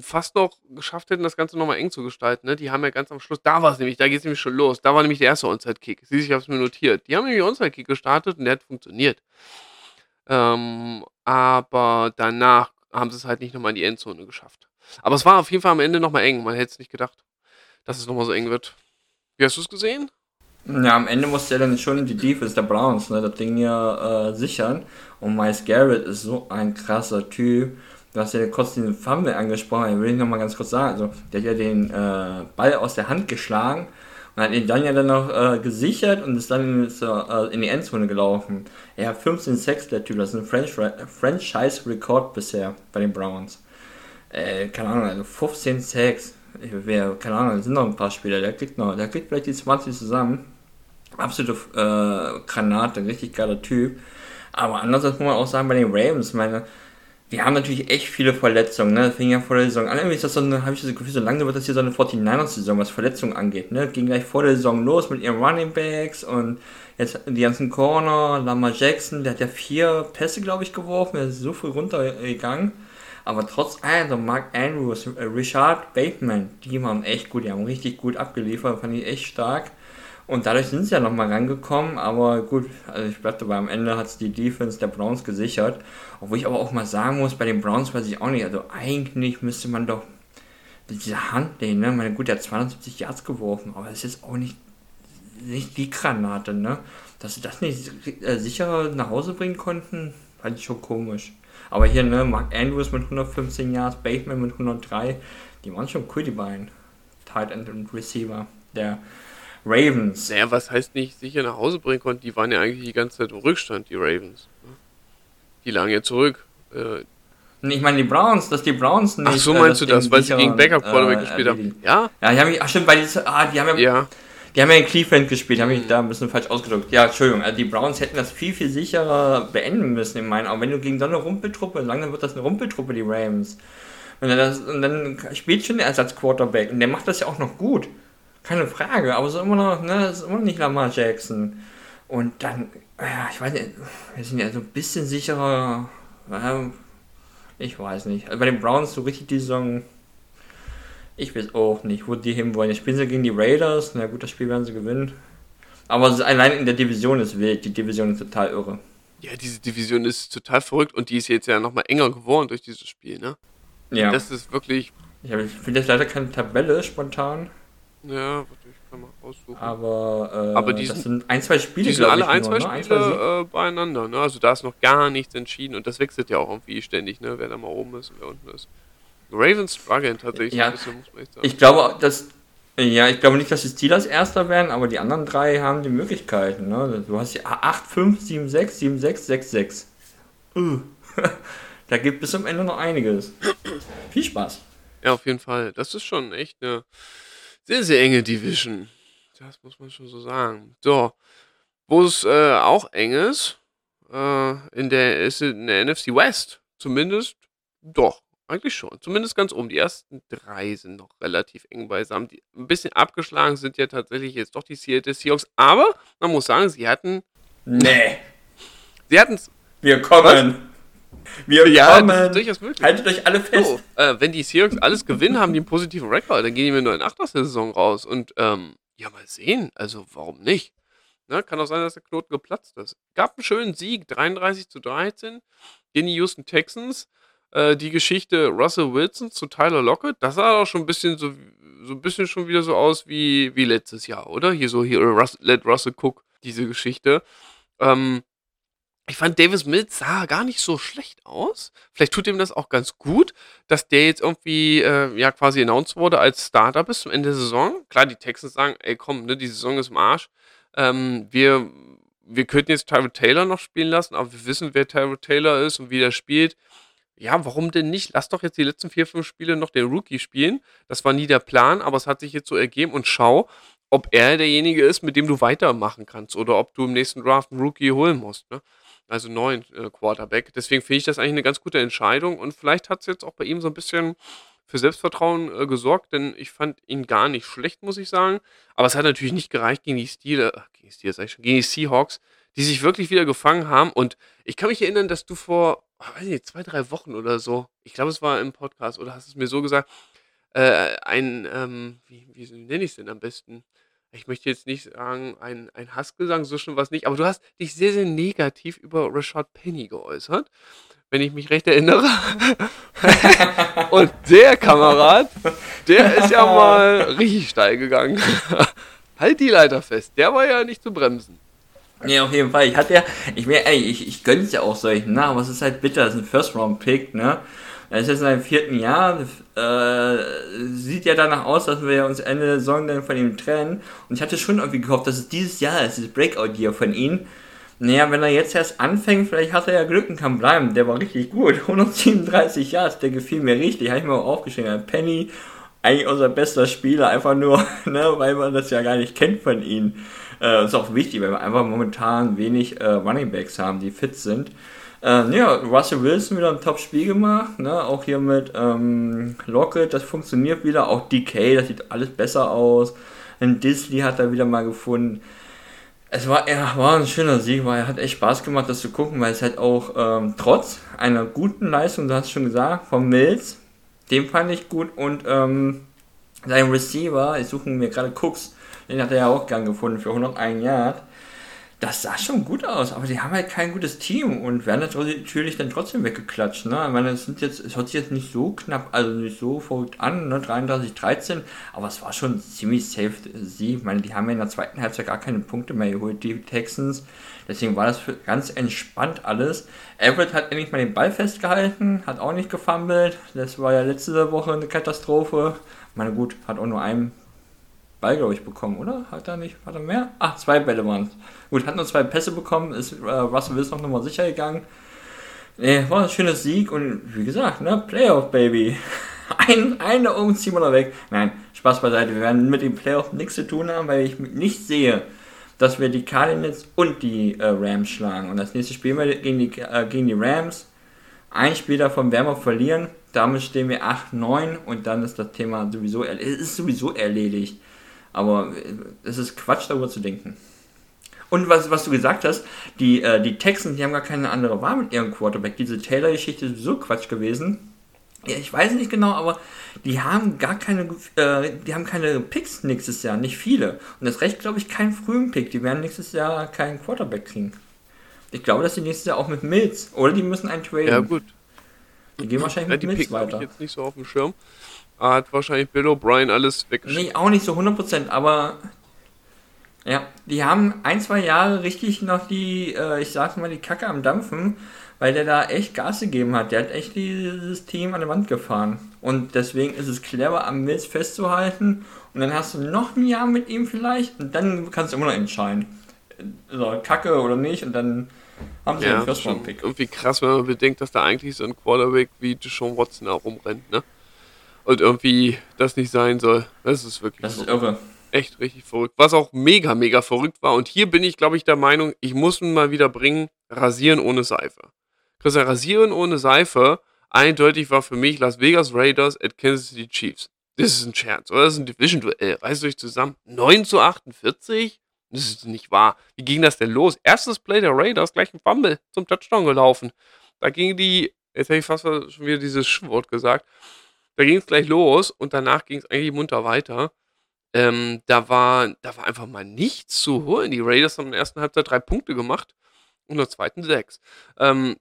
A: fast noch geschafft hätten, das Ganze nochmal eng zu gestalten. Ne? Die haben ja ganz am Schluss, da war es nämlich, da geht es nämlich schon los. Da war nämlich der erste Onside-Kick. Siehst ich habe es mir notiert. Die haben nämlich Onside-Kick gestartet und der hat funktioniert. Ähm, aber danach haben sie es halt nicht nochmal in die Endzone geschafft. Aber es war auf jeden Fall am Ende nochmal eng. Man hätte es nicht gedacht, dass es nochmal so eng wird. Wie hast du es gesehen?
B: Ja, am Ende musste er dann schon die Defense der Browns ne, das Ding ja äh, sichern. Und Miles Garrett ist so ein krasser Typ. Du hast ja kurz den Fumble angesprochen, den will ich nochmal ganz kurz sagen. Also, der hat ja den äh, Ball aus der Hand geschlagen und hat ihn dann ja dann noch äh, gesichert und ist dann in, äh, in die Endzone gelaufen. Er hat 15 Sacks, der Typ. Das ist ein Franchise-Rekord bisher bei den Browns. Äh, keine Ahnung, also 15 Sacks. Wer, keine Ahnung, es sind noch ein paar Spieler. Der kriegt noch, der kriegt vielleicht die 20 zusammen. Absolute äh, Granate, richtig geiler Typ. Aber andererseits muss man auch sagen, bei den Ravens, meine, die haben natürlich echt viele Verletzungen, ne? Das fing ja vor der Saison an. Irgendwie ist das so eine, habe ich das Gefühl, so lange wird das hier so eine 49ers-Saison, was Verletzungen angeht, ne? Ging gleich vor der Saison los mit ihren Running Backs und jetzt die ganzen Corner, Lamar Jackson, der hat ja vier Pässe, glaube ich, geworfen, der ist so früh runtergegangen. Aber trotz allem, so Mark Andrews, äh, Richard Bateman, die waren echt gut, die haben richtig gut abgeliefert, fand ich echt stark. Und dadurch sind sie ja nochmal rangekommen, aber gut, also ich bleibe dabei, am Ende hat es die Defense der Browns gesichert. Obwohl ich aber auch mal sagen muss, bei den Browns weiß ich auch nicht, also eigentlich müsste man doch diese Hand nehmen, ne? Meine, gut, der hat 270 Yards geworfen, aber es ist jetzt auch nicht, nicht die Granate, ne? Dass sie das nicht äh, sicher nach Hause bringen konnten, fand ich schon komisch. Aber hier, ne, Mark Andrews mit 115 Yards, Bateman mit 103, die waren schon cool, die beiden. Tight End und Receiver der Ravens.
A: Naja, was heißt nicht sicher nach Hause bringen konnten? Die waren ja eigentlich die ganze Zeit im Rückstand, die Ravens. Ne? Die lagen ja zurück. Äh,
B: ich meine die Browns, dass die Browns
A: nicht. Ach so meinst äh, du das, weil sie gegen Backup Quarterback äh, gespielt haben?
B: Ja? Ja, die haben ach stimmt, weil die, ah, die haben ja, ja. Die haben ja in Cleveland gespielt, habe ich da ein bisschen falsch ausgedrückt. Ja, Entschuldigung, also die Browns hätten das viel, viel sicherer beenden müssen in meinen Augen. Wenn du gegen so eine Rumpeltruppe, lange wird das eine Rumpeltruppe, die Rams. Und dann, und dann spielt schon der Ersatzquarterback und der macht das ja auch noch gut. Keine Frage, aber es ist immer noch, ne, es ist immer noch nicht Lamar Jackson. Und dann, ja, ich weiß nicht, wir sind ja so ein bisschen sicherer. Ja, ich weiß nicht. Also bei den Browns so richtig die Saison. Ich weiß auch nicht, wo die hinwollen. Jetzt spielen sie gegen die Raiders. Na gut, das Spiel werden sie gewinnen. Aber allein in der Division ist wild. Die Division ist total irre.
A: Ja, diese Division ist total verrückt und die ist jetzt ja nochmal enger geworden durch dieses Spiel, ne? Ja. Das ist wirklich.
B: Ich finde jetzt leider keine Tabelle spontan.
A: Ja, warte, ich kann mal raussuchen.
B: Aber, äh,
A: Aber die
B: das sind ein, zwei Spiele,
A: die sind alle ein, zwei nur, Spiele ne? äh, beieinander. Ne? Also da ist noch gar nichts entschieden und das wechselt ja auch irgendwie ständig, ne? wer da mal oben ist und wer unten ist. Ravens strugglen tatsächlich
B: ja, bisschen, muss man echt sagen. Ich glaube, dass ja, ich glaube nicht, dass die Steelers Erster werden, aber die anderen drei haben die Möglichkeiten. Ne? Du hast ja 8, 5, 7, 6, 7, 6, 6, 6. Uh. da gibt es am Ende noch einiges. Viel Spaß.
A: Ja, auf jeden Fall. Das ist schon echt eine sehr, sehr enge Division. Das muss man schon so sagen. So, wo es äh, auch eng ist, äh, in der ist in der NFC West. Zumindest doch, eigentlich schon. Zumindest ganz oben. Die ersten drei sind noch relativ eng beisammen. Die ein bisschen abgeschlagen sind ja tatsächlich jetzt doch die Seattle Seahawks. Aber man muss sagen, sie hatten.
B: Nee.
A: Sie hatten es.
B: Wir kommen. Was?
A: Wir ja, kommen. Das ist durchaus
B: möglich. Haltet euch alle fest. So,
A: äh, wenn die Seahawks alles gewinnen, haben die einen positiven Rekord. Dann gehen die mit nur in 8. Saison raus. Und ähm, ja, mal sehen. Also, warum nicht? Ne, kann auch sein, dass der Knoten geplatzt ist. Gab einen schönen Sieg, 33 zu 13 gegen die Houston Texans. Äh, die Geschichte Russell Wilson zu Tyler Lockett, das sah auch schon ein bisschen so, so ein bisschen schon wieder so aus wie, wie letztes Jahr, oder? Hier so, hier, Russ, Let Russell Cook, diese Geschichte. Ähm, ich fand Davis Mills sah gar nicht so schlecht aus. Vielleicht tut ihm das auch ganz gut, dass der jetzt irgendwie äh, ja quasi announced wurde als Starter bis zum Ende der Saison. Klar, die Texans sagen, ey komm, ne, die Saison ist im Arsch. Ähm, wir, wir könnten jetzt Tyrod Taylor noch spielen lassen, aber wir wissen, wer Tyrod Taylor ist und wie der spielt. Ja, warum denn nicht? Lass doch jetzt die letzten vier, fünf Spiele noch den Rookie spielen. Das war nie der Plan, aber es hat sich jetzt so ergeben und schau, ob er derjenige ist, mit dem du weitermachen kannst oder ob du im nächsten Draft einen Rookie holen musst. Ne? Also neuen äh, Quarterback. Deswegen finde ich das eigentlich eine ganz gute Entscheidung und vielleicht hat es jetzt auch bei ihm so ein bisschen für Selbstvertrauen äh, gesorgt, denn ich fand ihn gar nicht schlecht, muss ich sagen. Aber es hat natürlich nicht gereicht gegen die Stile, äh, gegen Steelers, schon, gegen die Seahawks, die sich wirklich wieder gefangen haben. Und ich kann mich erinnern, dass du vor, oh, weiß nicht, zwei, drei Wochen oder so, ich glaube, es war im Podcast oder hast es mir so gesagt, äh, ein, ähm, wie, wie nenne ich es denn am besten? Ich möchte jetzt nicht sagen, ein, ein Hassgesang, so schon was nicht, aber du hast dich sehr, sehr negativ über Rashad Penny geäußert, wenn ich mich recht erinnere. Und der Kamerad, der ist ja mal richtig steil gegangen. halt die Leiter fest, der war ja nicht zu bremsen.
B: Ja, auf jeden Fall. Ich hatte ja, ich mir, ey, ich, ich gönn's ja auch solchen, ne? Aber es ist halt bitter, das ist ein First-Round-Pick, ne? Er ist jetzt in seinem vierten Jahr. Äh, sieht ja danach aus, dass wir uns Ende der Saison dann von ihm trennen. Und ich hatte schon irgendwie gehofft, dass es dieses Jahr ist, dieses Breakout-Year von ihm. Naja, wenn er jetzt erst anfängt, vielleicht hat er ja Glück und kann bleiben. Der war richtig gut. 137 Jahre, der gefiel mir richtig. Habe ich mir auch aufgeschrieben. Penny, eigentlich unser bester Spieler, einfach nur, ne, weil man das ja gar nicht kennt von ihm. Äh, ist auch wichtig, weil wir einfach momentan wenig äh, Running Backs haben, die fit sind. Äh, ja, Russell Wilson wieder ein Top-Spiel gemacht, ne? auch hier mit ähm, Lockett, das funktioniert wieder, auch DK, das sieht alles besser aus. Ein Disley hat er wieder mal gefunden. Es war, ja, war ein schöner Sieg, weil er hat echt Spaß gemacht, das zu gucken, weil es halt auch ähm, trotz einer guten Leistung, du hast schon gesagt, von Mills, den fand ich gut und ähm, sein Receiver, ich suche mir gerade Cooks, den hat er ja auch gern gefunden für 101 Yard das sah schon gut aus, aber die haben halt kein gutes Team und werden natürlich dann trotzdem weggeklatscht. Ne? Ich meine, es sind jetzt, es hört sich jetzt nicht so knapp, also nicht so verrückt an, ne? 33, 13, aber es war schon ziemlich safe sie. Ich meine, die haben ja in der zweiten Halbzeit gar keine Punkte mehr geholt, die Texans. Deswegen war das ganz entspannt alles. Everett hat endlich mal den Ball festgehalten, hat auch nicht gefummelt. Das war ja letzte Woche eine Katastrophe. Ich meine, gut, hat auch nur einen Ball, glaube ich, bekommen, oder? Hat er nicht? Hat er mehr? Ach, zwei Bälle waren es. Gut, hat nur zwei Pässe bekommen, ist äh, Russell Wilson noch nochmal sicher gegangen. Nee, war ein schönes Sieg und wie gesagt, ne, Playoff, Baby. Ein, eine oben ziehen wir noch weg. Nein, Spaß beiseite. Wir werden mit dem Playoff nichts zu tun haben, weil ich nicht sehe, dass wir die Cardinals und die äh, Rams schlagen. Und das nächste Spiel gegen die, äh, gegen die Rams. Ein Spiel davon werden wir verlieren. Damit stehen wir 8-9 und dann ist das Thema sowieso, es ist sowieso erledigt. Aber es ist Quatsch, darüber zu denken. Und was, was du gesagt hast, die, äh, die Texans, die haben gar keine andere Wahl mit ihrem Quarterback. Diese Taylor-Geschichte ist so Quatsch gewesen. Ja, ich weiß nicht genau, aber die haben gar keine, äh, die haben keine Picks nächstes Jahr, nicht viele. Und das recht, glaube ich, keinen frühen Pick. Die werden nächstes Jahr keinen Quarterback kriegen. Ich glaube, dass die nächstes Jahr auch mit Mills, oder die müssen einen traden.
A: Ja, gut.
B: Die gehen wahrscheinlich
A: ja,
B: mit
A: die
B: Mills
A: Picks
B: weiter.
A: Ich jetzt nicht so auf dem Schirm. Hat wahrscheinlich Bill O'Brien alles weggeschickt.
B: Nee, auch nicht so 100%, aber ja, die haben ein, zwei Jahre richtig noch die, äh, ich sag mal, die Kacke am Dampfen, weil der da echt Gas gegeben hat. Der hat echt dieses Team an der Wand gefahren. Und deswegen ist es clever, am Mills festzuhalten. Und dann hast du noch ein Jahr mit ihm vielleicht und dann kannst du immer noch entscheiden. Also Kacke oder nicht und dann haben sie
A: ja,
B: den First
A: schon
B: Round Pick.
A: irgendwie krass, wenn man bedenkt, dass da eigentlich so ein Quarterback wie Deshaun Watson da rumrennt, ne? Und irgendwie das nicht sein soll. Das ist wirklich
B: Das ist
A: verrückt.
B: irre.
A: echt richtig verrückt. Was auch mega, mega verrückt war. Und hier bin ich, glaube ich, der Meinung, ich muss ihn mal wieder bringen, rasieren ohne Seife. Christian, rasieren ohne Seife, eindeutig war für mich Las Vegas Raiders at Kansas City Chiefs. Das ist ein Scherz, oder? Das ist ein Division-Duell. Reißt euch zusammen. 9 zu 48? Das ist nicht wahr. Wie ging das denn los? Erstes Play der Raiders, gleich ein Fumble zum Touchdown gelaufen. Da ging die, jetzt hätte ich fast schon wieder dieses Schwort gesagt. Da ging es gleich los und danach ging es eigentlich munter weiter. Ähm, da, war, da war einfach mal nichts zu holen. Die Raiders haben in der ersten Halbzeit drei Punkte gemacht und in der zweiten sechs. Ähm,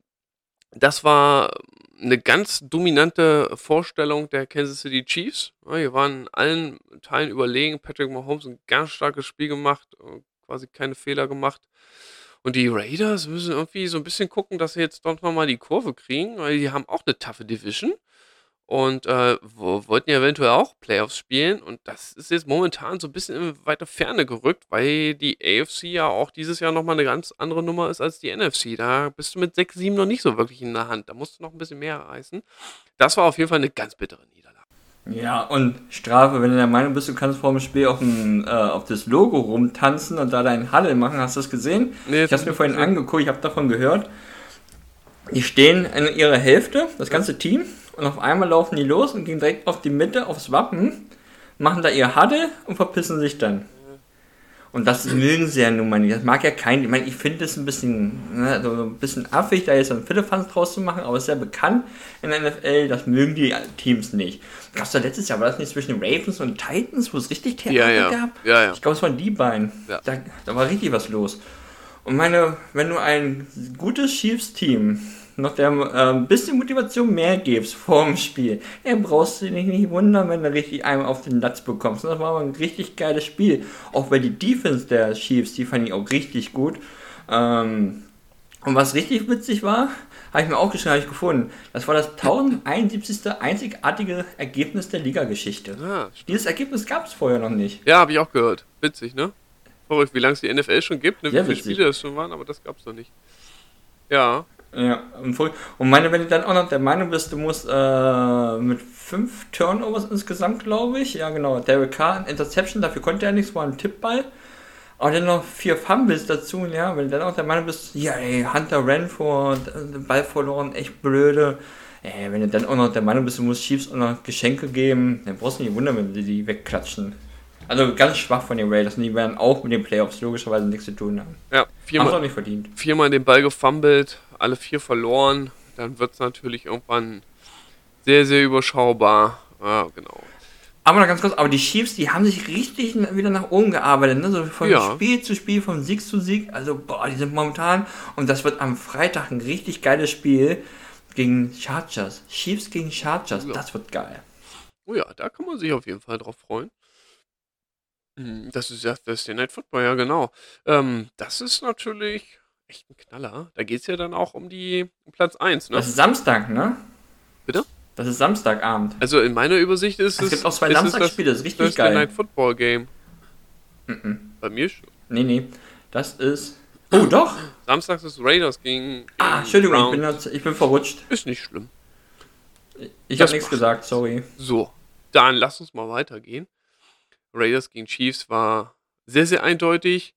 A: das war eine ganz dominante Vorstellung der Kansas City Chiefs. Ja, die waren in allen Teilen überlegen. Patrick Mahomes ein ganz starkes Spiel gemacht, äh, quasi keine Fehler gemacht. Und die Raiders müssen irgendwie so ein bisschen gucken, dass sie jetzt doch nochmal die Kurve kriegen, weil die haben auch eine taffe Division und äh, wo, wollten ja eventuell auch Playoffs spielen. Und das ist jetzt momentan so ein bisschen in weiter Ferne gerückt, weil die AFC ja auch dieses Jahr nochmal eine ganz andere Nummer ist als die NFC. Da bist du mit 6-7 noch nicht so wirklich in der Hand. Da musst du noch ein bisschen mehr reißen. Das war auf jeden Fall eine ganz bittere Niederlage.
B: Ja, und Strafe, wenn du der Meinung bist, du kannst vor dem Spiel auf, dem, äh, auf das Logo rumtanzen und da deinen Halle machen, hast du das gesehen?
A: Nee,
B: Ich habe mir vorhin angeguckt, ich habe davon gehört. Die stehen in ihrer Hälfte, das ganze Team, und auf einmal laufen die los und gehen direkt auf die Mitte, aufs Wappen, machen da ihr Huddle und verpissen sich dann. Und das mögen sie ja nun mal nicht. Das mag ja kein. Ich meine, ich finde es ein bisschen, ne, so ein bisschen affig, da jetzt ein Viertelfanz draus zu machen, aber es ist ja bekannt in der NFL, das mögen die Teams nicht. Gab es da letztes Jahr, war das nicht zwischen Ravens und Titans, wo es richtig Theater
A: Ja, ja.
B: gab?
A: Ja, ja.
B: Ich glaube, es waren die beiden.
A: Ja.
B: Da, da war richtig was los. Und meine, wenn du ein gutes Chiefs-Team noch der äh, ein bisschen Motivation mehr gibst vor dem Spiel, dann brauchst du dich nicht wundern, wenn du richtig einen auf den Latz bekommst. Das war aber ein richtig geiles Spiel. Auch weil die Defense der Chiefs, die fand ich auch richtig gut. Ähm, und was richtig witzig war, habe ich mir auch geschrieben, habe ich gefunden. Das war das 1071. einzigartige Ergebnis der Liga-Geschichte.
A: Ah,
B: Dieses Ergebnis gab es vorher noch nicht.
A: ja, habe ich auch gehört. Witzig, ne? Verrückt, wie lange es die NFL schon gibt, ne? wie
B: Ja,
A: viele
B: witzig.
A: Spiele es schon waren, aber das gab es noch nicht. Ja,
B: Ja, und voll- und meine, wenn du dann auch noch der Meinung bist, du musst äh, mit fünf Turnovers insgesamt, glaube ich, ja genau, Derek Carr, ein Interception, dafür konnte er nichts, war ein Tippball. Aber dann noch vier Fumbles dazu, ja, wenn du dann auch der Meinung bist, ja, ey, Hunter Renford, äh, Ball verloren, echt blöde. Ey, wenn du dann auch noch der Meinung bist, du musst Chiefs auch noch Geschenke geben, dann brauchst du nicht wundern, wenn sie die wegklatschen. Also ganz schwach von den Raiders und die werden auch mit den Playoffs logischerweise nichts zu tun haben.
A: ja
B: Haben
A: viermal,
B: auch nicht verdient.
A: viermal den Ball gefummelt, alle vier verloren. Dann wird es natürlich irgendwann sehr, sehr überschaubar. Ja, genau.
B: Aber noch ganz kurz, aber die Chiefs, die haben sich richtig wieder nach oben gearbeitet, ne? So von
A: Ja.
B: Spiel zu Spiel, von Sieg zu Sieg. Also, boah, die sind momentan, und das wird am Freitag ein richtig geiles Spiel gegen Chargers. Chiefs gegen Chargers,
A: Ja.
B: das wird geil.
A: Oh ja, da kann man sich auf jeden Fall drauf freuen. Hm, Das ist ja Thursday Night Football, ja genau. Ähm, das ist natürlich echt ein Knaller. Da geht es ja dann auch um die um Platz 1, ne?
B: Das ist Samstag, ne?
A: Bitte?
B: Das ist Samstagabend.
A: Also in meiner Übersicht ist
B: Es
A: es.
B: gibt auch zwei
A: ist es
B: Samstagsspiele, das ist richtig
A: Thursday
B: geil.
A: Night Football Game.
B: Mhm.
A: Bei mir schon.
B: Nee, nee. Das ist. Oh, doch!
A: Samstags ist Raiders gegen.
B: Ah,
A: gegen
B: Entschuldigung, ich bin, ich bin verrutscht.
A: Ist nicht schlimm.
B: Ich
A: Das
B: habe nichts gesagt, sorry.
A: So, dann lass uns mal weitergehen. Raiders gegen Chiefs war sehr, sehr eindeutig.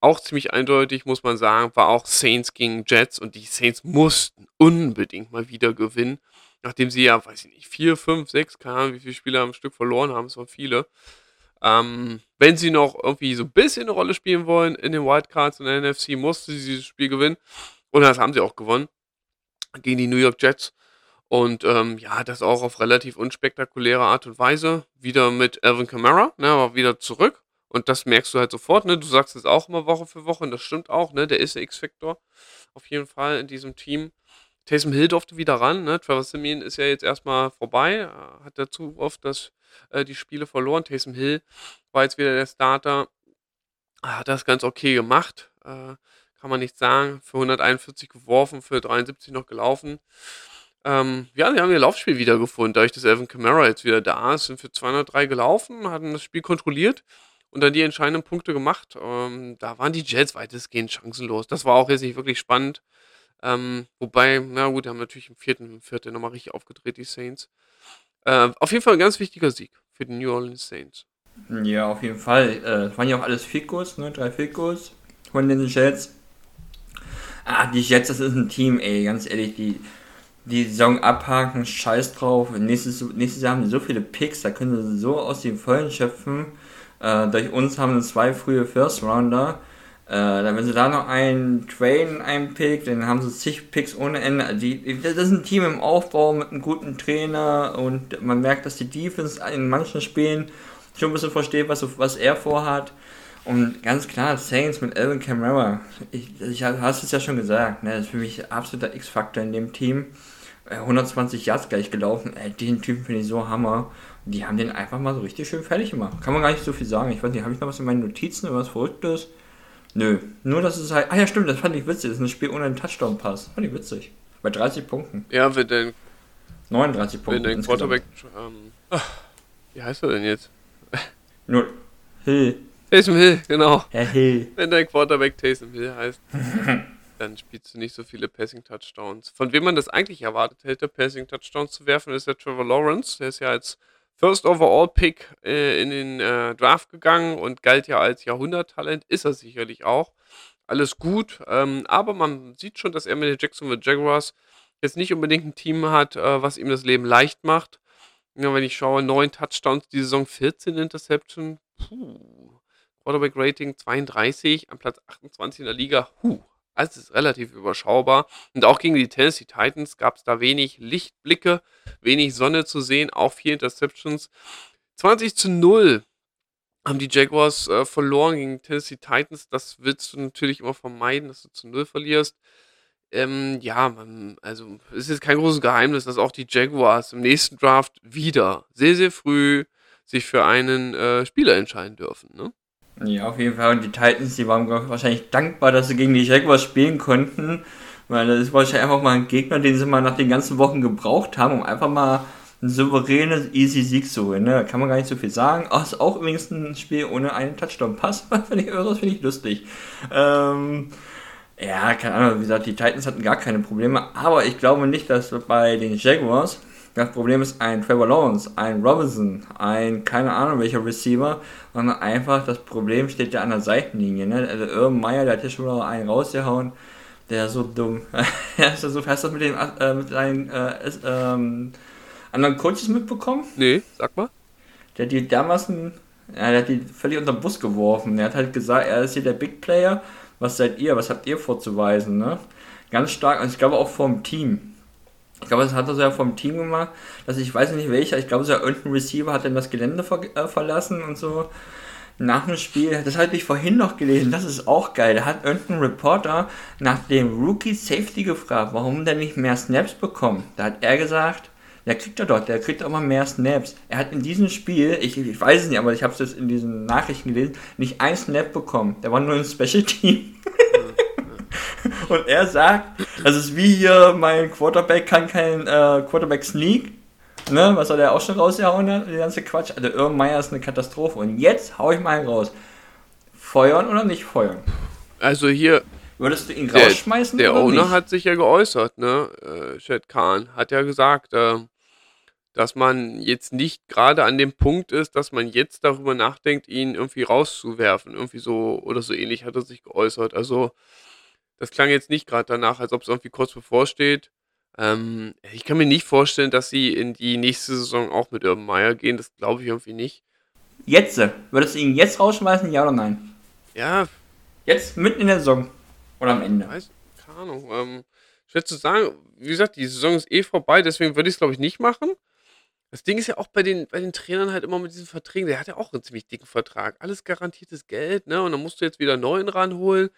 A: Auch ziemlich eindeutig, muss man sagen, war auch Saints gegen Jets und die Saints mussten unbedingt mal wieder gewinnen, nachdem sie ja, weiß ich nicht, vier, fünf, sechs, keine Ahnung, wie viele Spiele am Stück verloren haben, es waren viele. Ähm, wenn sie noch irgendwie so ein bisschen eine Rolle spielen wollen in den Wildcards und der NFC, mussten sie dieses Spiel gewinnen. Und das haben sie auch gewonnen gegen die New York Jets. Und ähm, ja, das auch auf relativ unspektakuläre Art und Weise. Wieder mit Alvin Kamara, ne, aber wieder zurück. Und das merkst du halt sofort, ne? Du sagst es auch immer Woche für Woche und das stimmt auch, ne? Der ist der X-Factor auf jeden Fall in diesem Team. Taysom Hill durfte wieder ran, ne? Trevor Simeon ist ja jetzt erstmal vorbei, äh, hat dazu oft das, äh, die Spiele verloren. Taysom Hill war jetzt wieder der Starter, hat das ganz okay gemacht, äh, kann man nicht sagen. Für 141 geworfen, für 73 noch gelaufen. Ähm, ja, sie haben ihr Laufspiel wiedergefunden, dadurch, dass Alvin Kamara jetzt wieder da ist, sind für 203 gelaufen, hatten das Spiel kontrolliert und dann die entscheidenden Punkte gemacht. Ähm, da waren die Jets weitestgehend chancenlos. Das war auch jetzt nicht wirklich spannend. Ähm, wobei, na gut, die haben natürlich im vierten, im vierten nochmal richtig aufgedreht, die Saints. Äh, auf jeden Fall ein ganz wichtiger Sieg für die New Orleans Saints.
B: Ja, auf jeden Fall. Äh, waren ja auch alles Goals, ne? Drei Goals von den Jets. Ah, die Jets, das ist ein Team, ey, ganz ehrlich, die, die Saison abhaken, scheiß drauf. Nächstes, nächstes Jahr haben die so viele Picks, da können sie so aus den Vollen schöpfen. Äh, durch uns haben sie zwei frühe First Rounder. Äh, wenn sie da noch einen traden, einen Pick, dann haben sie zig Picks ohne Ende. Also Die, das ist ein Team im Aufbau mit einem guten Trainer und man merkt, dass die Defense in manchen Spielen schon ein bisschen versteht, was, was er vorhat. Und ganz klar, Saints mit Alvin Kamara, ich, ich hast es ja schon gesagt, ne, das ist für mich absoluter X-Faktor in dem Team. Äh, 120 Yards gleich gelaufen, ey, den Typen finde ich so Hammer. Die haben den einfach mal so richtig schön fertig gemacht. Kann man gar nicht so viel sagen. Ich weiß nicht, habe ich noch was in meinen Notizen, was Verrücktes? Nö. Nur, dass es halt. Ah ja, stimmt, das fand ich witzig. Das ist ein Spiel ohne einen Touchdown-Pass. Fand ich witzig. Bei 30 Punkten.
A: Ja, wenn dein,
B: 39 Punkte.
A: wenn dein
B: insgesamt.
A: Quarterback, ähm, ach, wie heißt er denn jetzt?
B: Nur. Hill.
A: Taysom Hill, genau.
B: Herr Hill.
A: Wenn dein Quarterback Taysom Hill heißt, dann spielst du nicht so viele Passing-Touchdowns. Von wem man das eigentlich erwartet hätte, Passing-Touchdowns zu werfen, ist der Trevor Lawrence. Der ist ja als First Overall Pick äh, in den äh, Draft gegangen und galt ja als Jahrhunderttalent. Ist er sicherlich auch. Alles gut, ähm, aber man sieht schon, dass er mit den Jacksonville Jaguars jetzt nicht unbedingt ein Team hat, äh, was ihm das Leben leicht macht. Ja, wenn ich schaue, 9 Touchdowns die Saison, 14 Interception. Puh. Quarterback Rating 32, am Platz 28 in der Liga. Huh. Also es ist relativ überschaubar. Und auch gegen die Tennessee Titans gab es da wenig Lichtblicke, wenig Sonne zu sehen, auch vier Interceptions. 20 zu 0 haben die Jaguars äh, verloren gegen Tennessee Titans. Das willst du natürlich immer vermeiden, dass du zu 0 verlierst. Ähm, ja, man, also es ist jetzt kein großes Geheimnis, dass auch die Jaguars im nächsten Draft wieder sehr, sehr früh sich für einen äh, Spieler entscheiden dürfen. Ne?
B: Ja, auf jeden Fall. Und die Titans, die waren wahrscheinlich dankbar, dass sie gegen die Jaguars spielen konnten. Weil das ist wahrscheinlich einfach mal ein Gegner, den sie mal nach den ganzen Wochen gebraucht haben, um einfach mal ein souveränes, easy Sieg zu holen. Ne? Kann man gar nicht so viel sagen. Ach, ist auch übrigens ein Spiel ohne einen Touchdown-Pass. finde ich, das finde ich lustig. Ähm, ja, keine Ahnung. Wie gesagt, die Titans hatten gar keine Probleme. Aber ich glaube nicht, dass bei den Jaguars das Problem ist ein Trevor Lawrence, ein Robinson, ein keine Ahnung welcher Receiver, sondern einfach das Problem steht ja an der Seitenlinie. Ne? Also Irvin Meyer, der hat ja schon mal einen rausgehauen, der ist so dumm. ja, ist ja so, das mit den äh, mit deinen äh, ist, ähm, anderen Coaches mitbekommen?
A: Nee, sag mal.
B: Der hat die dermaßen, ja, der hat die völlig unter den Bus geworfen. Der hat halt gesagt, er ist hier der Big Player. Was seid ihr? Was habt ihr vorzuweisen? Ne? Ganz stark, und ich glaube auch vom Team. Ich glaube, das hat er so ja vom Team gemacht, dass ich weiß nicht welcher, ich glaube, so irgendein Receiver hat dann das Gelände ver äh, verlassen und so nach dem Spiel, das habe ich vorhin noch gelesen, das ist auch geil. Da hat irgendein Reporter nach dem Rookie Safety gefragt, warum der nicht mehr Snaps bekommt. Da hat er gesagt, der kriegt er doch, der kriegt auch mal mehr Snaps. Er hat in diesem Spiel, ich, ich weiß es nicht, aber ich habe es jetzt in diesen Nachrichten gelesen, nicht ein Snap bekommen. Der war nur ein Special Team. Und er sagt, das ist wie hier, mein Quarterback kann kein äh, Quarterback Sneak. Ne, was soll der auch schon rausgehauen hat, der ganze Quatsch. Also Irm Meyer ist eine Katastrophe. Und jetzt hau ich mal raus. Feuern oder nicht feuern?
A: Also hier.
B: Würdest du ihn der, rausschmeißen?
A: Der Owner nicht? hat sich ja geäußert, ne? Äh, Khan hat ja gesagt, äh, dass man jetzt nicht gerade an dem Punkt ist, dass man jetzt darüber nachdenkt, ihn irgendwie rauszuwerfen. Irgendwie so oder so ähnlich hat er sich geäußert. Also, das klang jetzt nicht gerade danach, als ob es irgendwie kurz bevorsteht. Ähm, ich kann mir nicht vorstellen, dass sie in die nächste Saison auch mit Urban Meyer gehen. Das glaube ich irgendwie nicht.
B: Jetzt? Würdest du ihn jetzt rausschmeißen, ja oder nein?
A: Ja.
B: Jetzt mitten in der Saison. Oder am Ende?
A: Weiß, keine Ahnung. Ähm, schwer zu sagen, wie gesagt, die Saison ist eh vorbei, deswegen würde ich es, glaube ich, nicht machen. Das Ding ist ja auch bei den, bei den Trainern halt immer mit diesen Verträgen, der hat ja auch einen ziemlich dicken Vertrag. Alles garantiertes Geld, ne? Und dann musst du jetzt wieder einen neuen ranholen,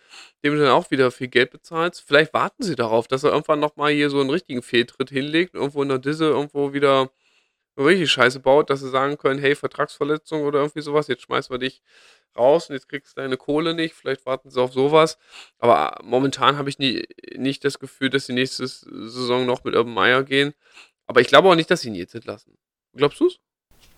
A: dem du dann auch wieder viel Geld bezahlst. Vielleicht warten sie darauf, dass er irgendwann nochmal hier so einen richtigen Fehltritt hinlegt, irgendwo in der Disse irgendwo wieder richtig Scheiße baut, dass sie sagen können, hey, Vertragsverletzung oder irgendwie sowas, jetzt schmeißen wir dich raus und jetzt kriegst du deine Kohle nicht. Vielleicht warten sie auf sowas. Aber momentan habe ich nie, nicht das Gefühl, dass die nächste Saison noch mit Urban Meyer gehen. Aber ich glaube auch nicht, dass sie ihn jetzt entlassen. Glaubst du es?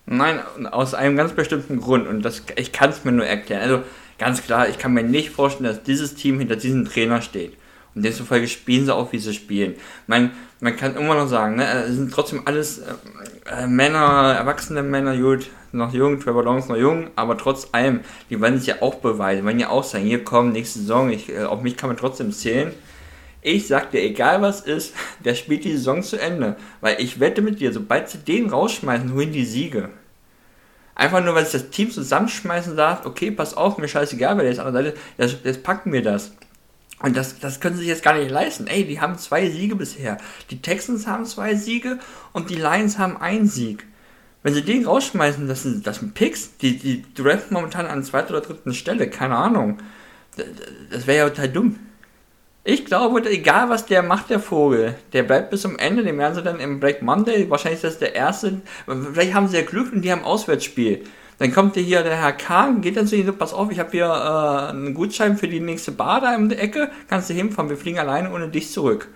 B: Nein, aus einem ganz bestimmten Grund. Und das, ich kann es mir nur erklären. Also ganz klar, ich kann mir nicht vorstellen, dass dieses Team hinter diesem Trainer steht. Und demzufolge spielen sie auch, wie sie spielen. Man, man kann immer noch sagen, ne, es sind trotzdem alles äh, äh, Männer, erwachsene Männer, gut, noch jung, Trevor Lawrence noch jung, aber trotz allem, die wollen sich ja auch beweisen, wollen ja auch sagen, hier kommen, nächste Saison, ich, äh, auf mich kann man trotzdem zählen. Ich sag dir, egal was ist, der spielt die Saison zu Ende. Weil ich wette mit dir, sobald sie den rausschmeißen, holen die Siege. Einfach nur, weil sich das Team zusammenschmeißen sagt, okay, pass auf, mir scheißegal, wer der ist an der Seite, jetzt, jetzt packen wir das. Und das, das können sie sich jetzt gar nicht leisten. Ey, die haben zwei Siege bisher. Die Texans haben zwei Siege und die Lions haben einen Sieg. Wenn sie den rausschmeißen, das sind, das sind Picks, die, die draften momentan an zweiter oder dritten Stelle, keine Ahnung. Das, das wäre ja total dumm. Ich glaube, egal was der macht, der Vogel, der bleibt bis zum Ende. Den werden sie dann im Black Monday, wahrscheinlich ist das der erste. Vielleicht haben sie ja Glück und die haben Auswärtsspiel. Dann kommt hier der Herr Kahn, geht dann zu ihnen so, pass auf, ich habe hier äh, einen Gutschein für die nächste Bar da in der Ecke, kannst du hinfahren, wir fliegen alleine ohne dich zurück.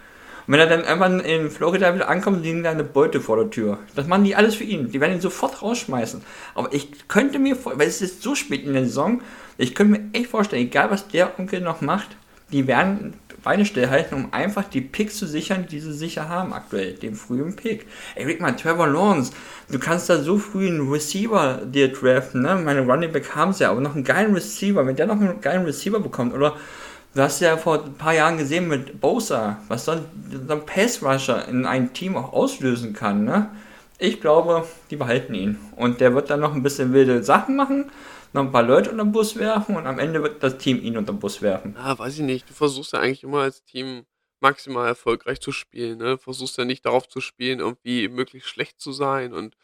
B: Und wenn er dann irgendwann in Florida wieder ankommt, liegen da eine Beute vor der Tür. Das machen die alles für ihn. Die werden ihn sofort rausschmeißen. Aber ich könnte mir vorstellen, weil es ist so spät in der Saison, ich könnte mir echt vorstellen, egal was der Onkel noch macht, die werden Beine stillhalten, um einfach die Picks zu sichern, die sie sicher haben aktuell, den frühen Pick. Ey, guck mal, Trevor Lawrence, du kannst da so früh einen Receiver dir draften, ne? Meine Running Back haben sie ja, aber noch einen geilen Receiver, wenn der noch einen geilen Receiver bekommt, oder du hast ja vor ein paar Jahren gesehen mit Bosa, was so ein, so ein Pass-Rusher in ein Team auch auslösen kann, ne? Ich glaube, die behalten ihn. Und der wird dann noch ein bisschen wilde Sachen machen, noch ein paar Leute unter den Bus werfen und am Ende wird das Team ihn unter den Bus werfen.
A: Ah, weiß ich nicht. Du versuchst ja eigentlich immer als Team maximal erfolgreich zu spielen. Ne? Versuchst ja nicht darauf zu spielen, irgendwie möglichst schlecht zu sein und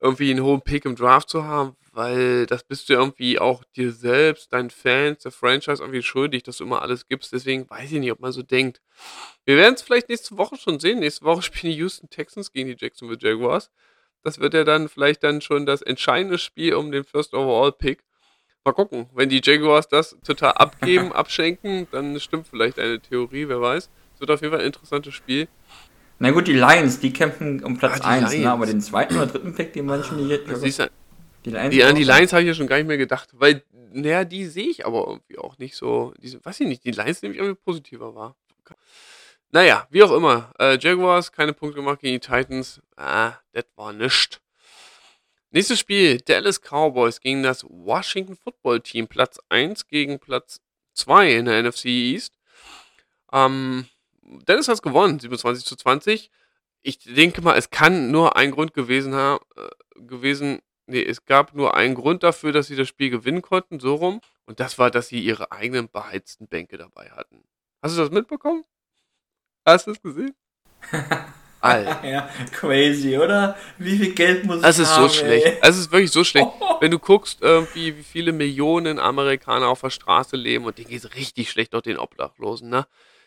A: irgendwie einen hohen Pick im Draft zu haben, weil das bist du irgendwie auch dir selbst, deinen Fans, der Franchise irgendwie schuldig, dass du immer alles gibst. Deswegen weiß ich nicht, ob man so denkt. Wir werden es vielleicht nächste Woche schon sehen. Nächste Woche spielen die Houston Texans gegen die Jacksonville Jaguars. Das wird ja dann vielleicht dann schon das entscheidende Spiel um den First Overall Pick. Mal gucken, wenn die Jaguars das total abgeben, abschenken, dann stimmt vielleicht eine Theorie, wer weiß. Es wird auf jeden Fall ein interessantes Spiel.
B: Na gut, die Lions, die kämpfen um Platz ah, 1, ne? aber den zweiten oder dritten Pick, den manchen die jetzt.
A: Die Lions, die, an die Lions habe ich ja schon gar nicht mehr gedacht, weil, naja, die sehe ich aber irgendwie auch nicht so. Die, weiß ich nicht, die Lions nehme ich irgendwie positiver wahr. Naja, wie auch immer. Äh, Jaguars, keine Punkte gemacht gegen die Titans. Ah, das war nichts. Nächstes Spiel, Dallas Cowboys gegen das Washington Football Team. Platz 1 gegen Platz 2 in der NFC East. Ähm, Dallas hat gewonnen, 27 zu 20. Ich denke mal, es kann nur ein Grund gewesen haben, äh, gewesen, nee, es gab nur einen Grund dafür, dass sie das Spiel gewinnen konnten, so rum. Und das war, dass sie ihre eigenen beheizten Bänke dabei hatten. Hast du das mitbekommen? Hast du es gesehen? Alter.
B: ja, crazy, oder? Wie viel Geld muss
A: Es
B: ich
A: ist so
B: haben,
A: schlecht. Es ist wirklich so schlecht. Wenn du guckst, irgendwie, wie viele Millionen Amerikaner auf der Straße leben und denen geht es richtig schlecht, auch den Obdachlosen, ne?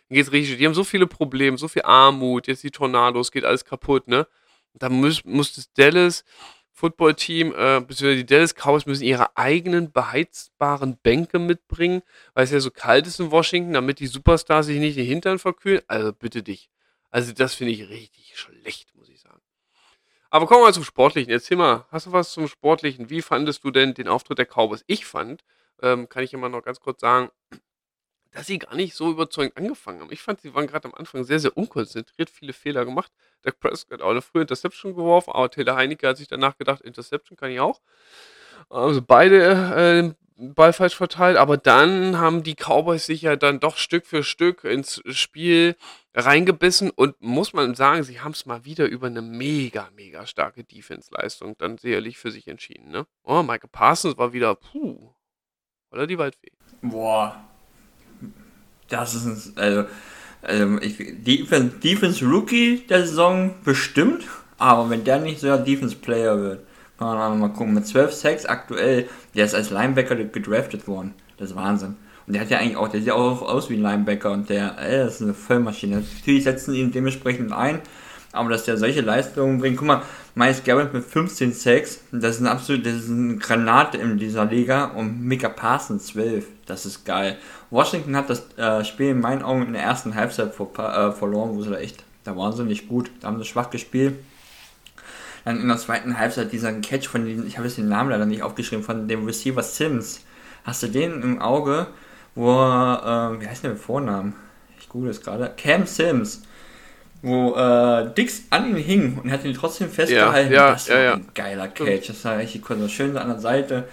A: Denen geht's richtig schlecht. Die haben so viele Probleme, so viel Armut, jetzt die Tornados, geht alles kaputt, ne? Da muss, muss das Dallas Football-Team, äh, beziehungsweise die Dallas Cowboys müssen ihre eigenen beheizbaren Bänke mitbringen, weil es ja so kalt ist in Washington, damit die Superstars sich nicht den Hintern verkühlen. Also bitte dich. Also das finde ich richtig schlecht, muss ich sagen. Aber kommen wir mal zum Sportlichen. Erzähl mal, hast du was zum Sportlichen? Wie fandest du denn den Auftritt der Cowboys? Ich fand, ähm, kann ich immer noch ganz kurz sagen, dass sie gar nicht so überzeugend angefangen haben. Ich fand, sie waren gerade am Anfang sehr, sehr unkonzentriert, viele Fehler gemacht. Dak Prescott hat auch eine frühe Interception geworfen, aber Taylor Heinecke hat sich danach gedacht, Interception kann ich auch. Also beide äh, Ball falsch verteilt, aber dann haben die Cowboys sich ja dann doch Stück für Stück ins Spiel reingebissen und muss man sagen, sie haben es mal wieder über eine mega, mega starke Defense-Leistung dann sicherlich für sich entschieden. Ne? Oh, Michael Parsons war wieder, puh, oder die Waldfee.
B: Boah. Das ist ein, also, also ich, Defense, Defense Rookie der Saison bestimmt, aber wenn der nicht so der Defense Player wird, kann man auch mal gucken. Mit 12 Sacks aktuell, der ist als Linebacker gedraftet worden. Das ist Wahnsinn. Und der hat ja eigentlich auch, der sieht auch aus wie ein Linebacker und der, ey, das ist eine Vollmaschine. Natürlich setzen ihn dementsprechend ein, aber dass der solche Leistungen bringt, guck mal, Miles Garrett mit 15 Sacks, das ist ein absolut, das ist eine Granate in dieser Liga und Mika Parsons 12, das ist geil. Washington hat das äh, Spiel in meinen Augen in der ersten Halbzeit vor, äh, verloren, wo sie da echt, da waren sie nicht gut, da haben sie schwach gespielt. Dann in der zweiten Halbzeit dieser Catch von den, ich habe jetzt den Namen leider nicht aufgeschrieben, von dem Receiver Sims. Hast du den im Auge, wo, äh, wie heißt der Vornamen? Ich google es gerade. Cam Sims. Wo äh, Dix an ihn hing und hat ihn trotzdem festgehalten.
A: ja,
B: das
A: ja,
B: war
A: ja.
B: ein geiler Catch. Das war richtig cool. So schön an der Seite.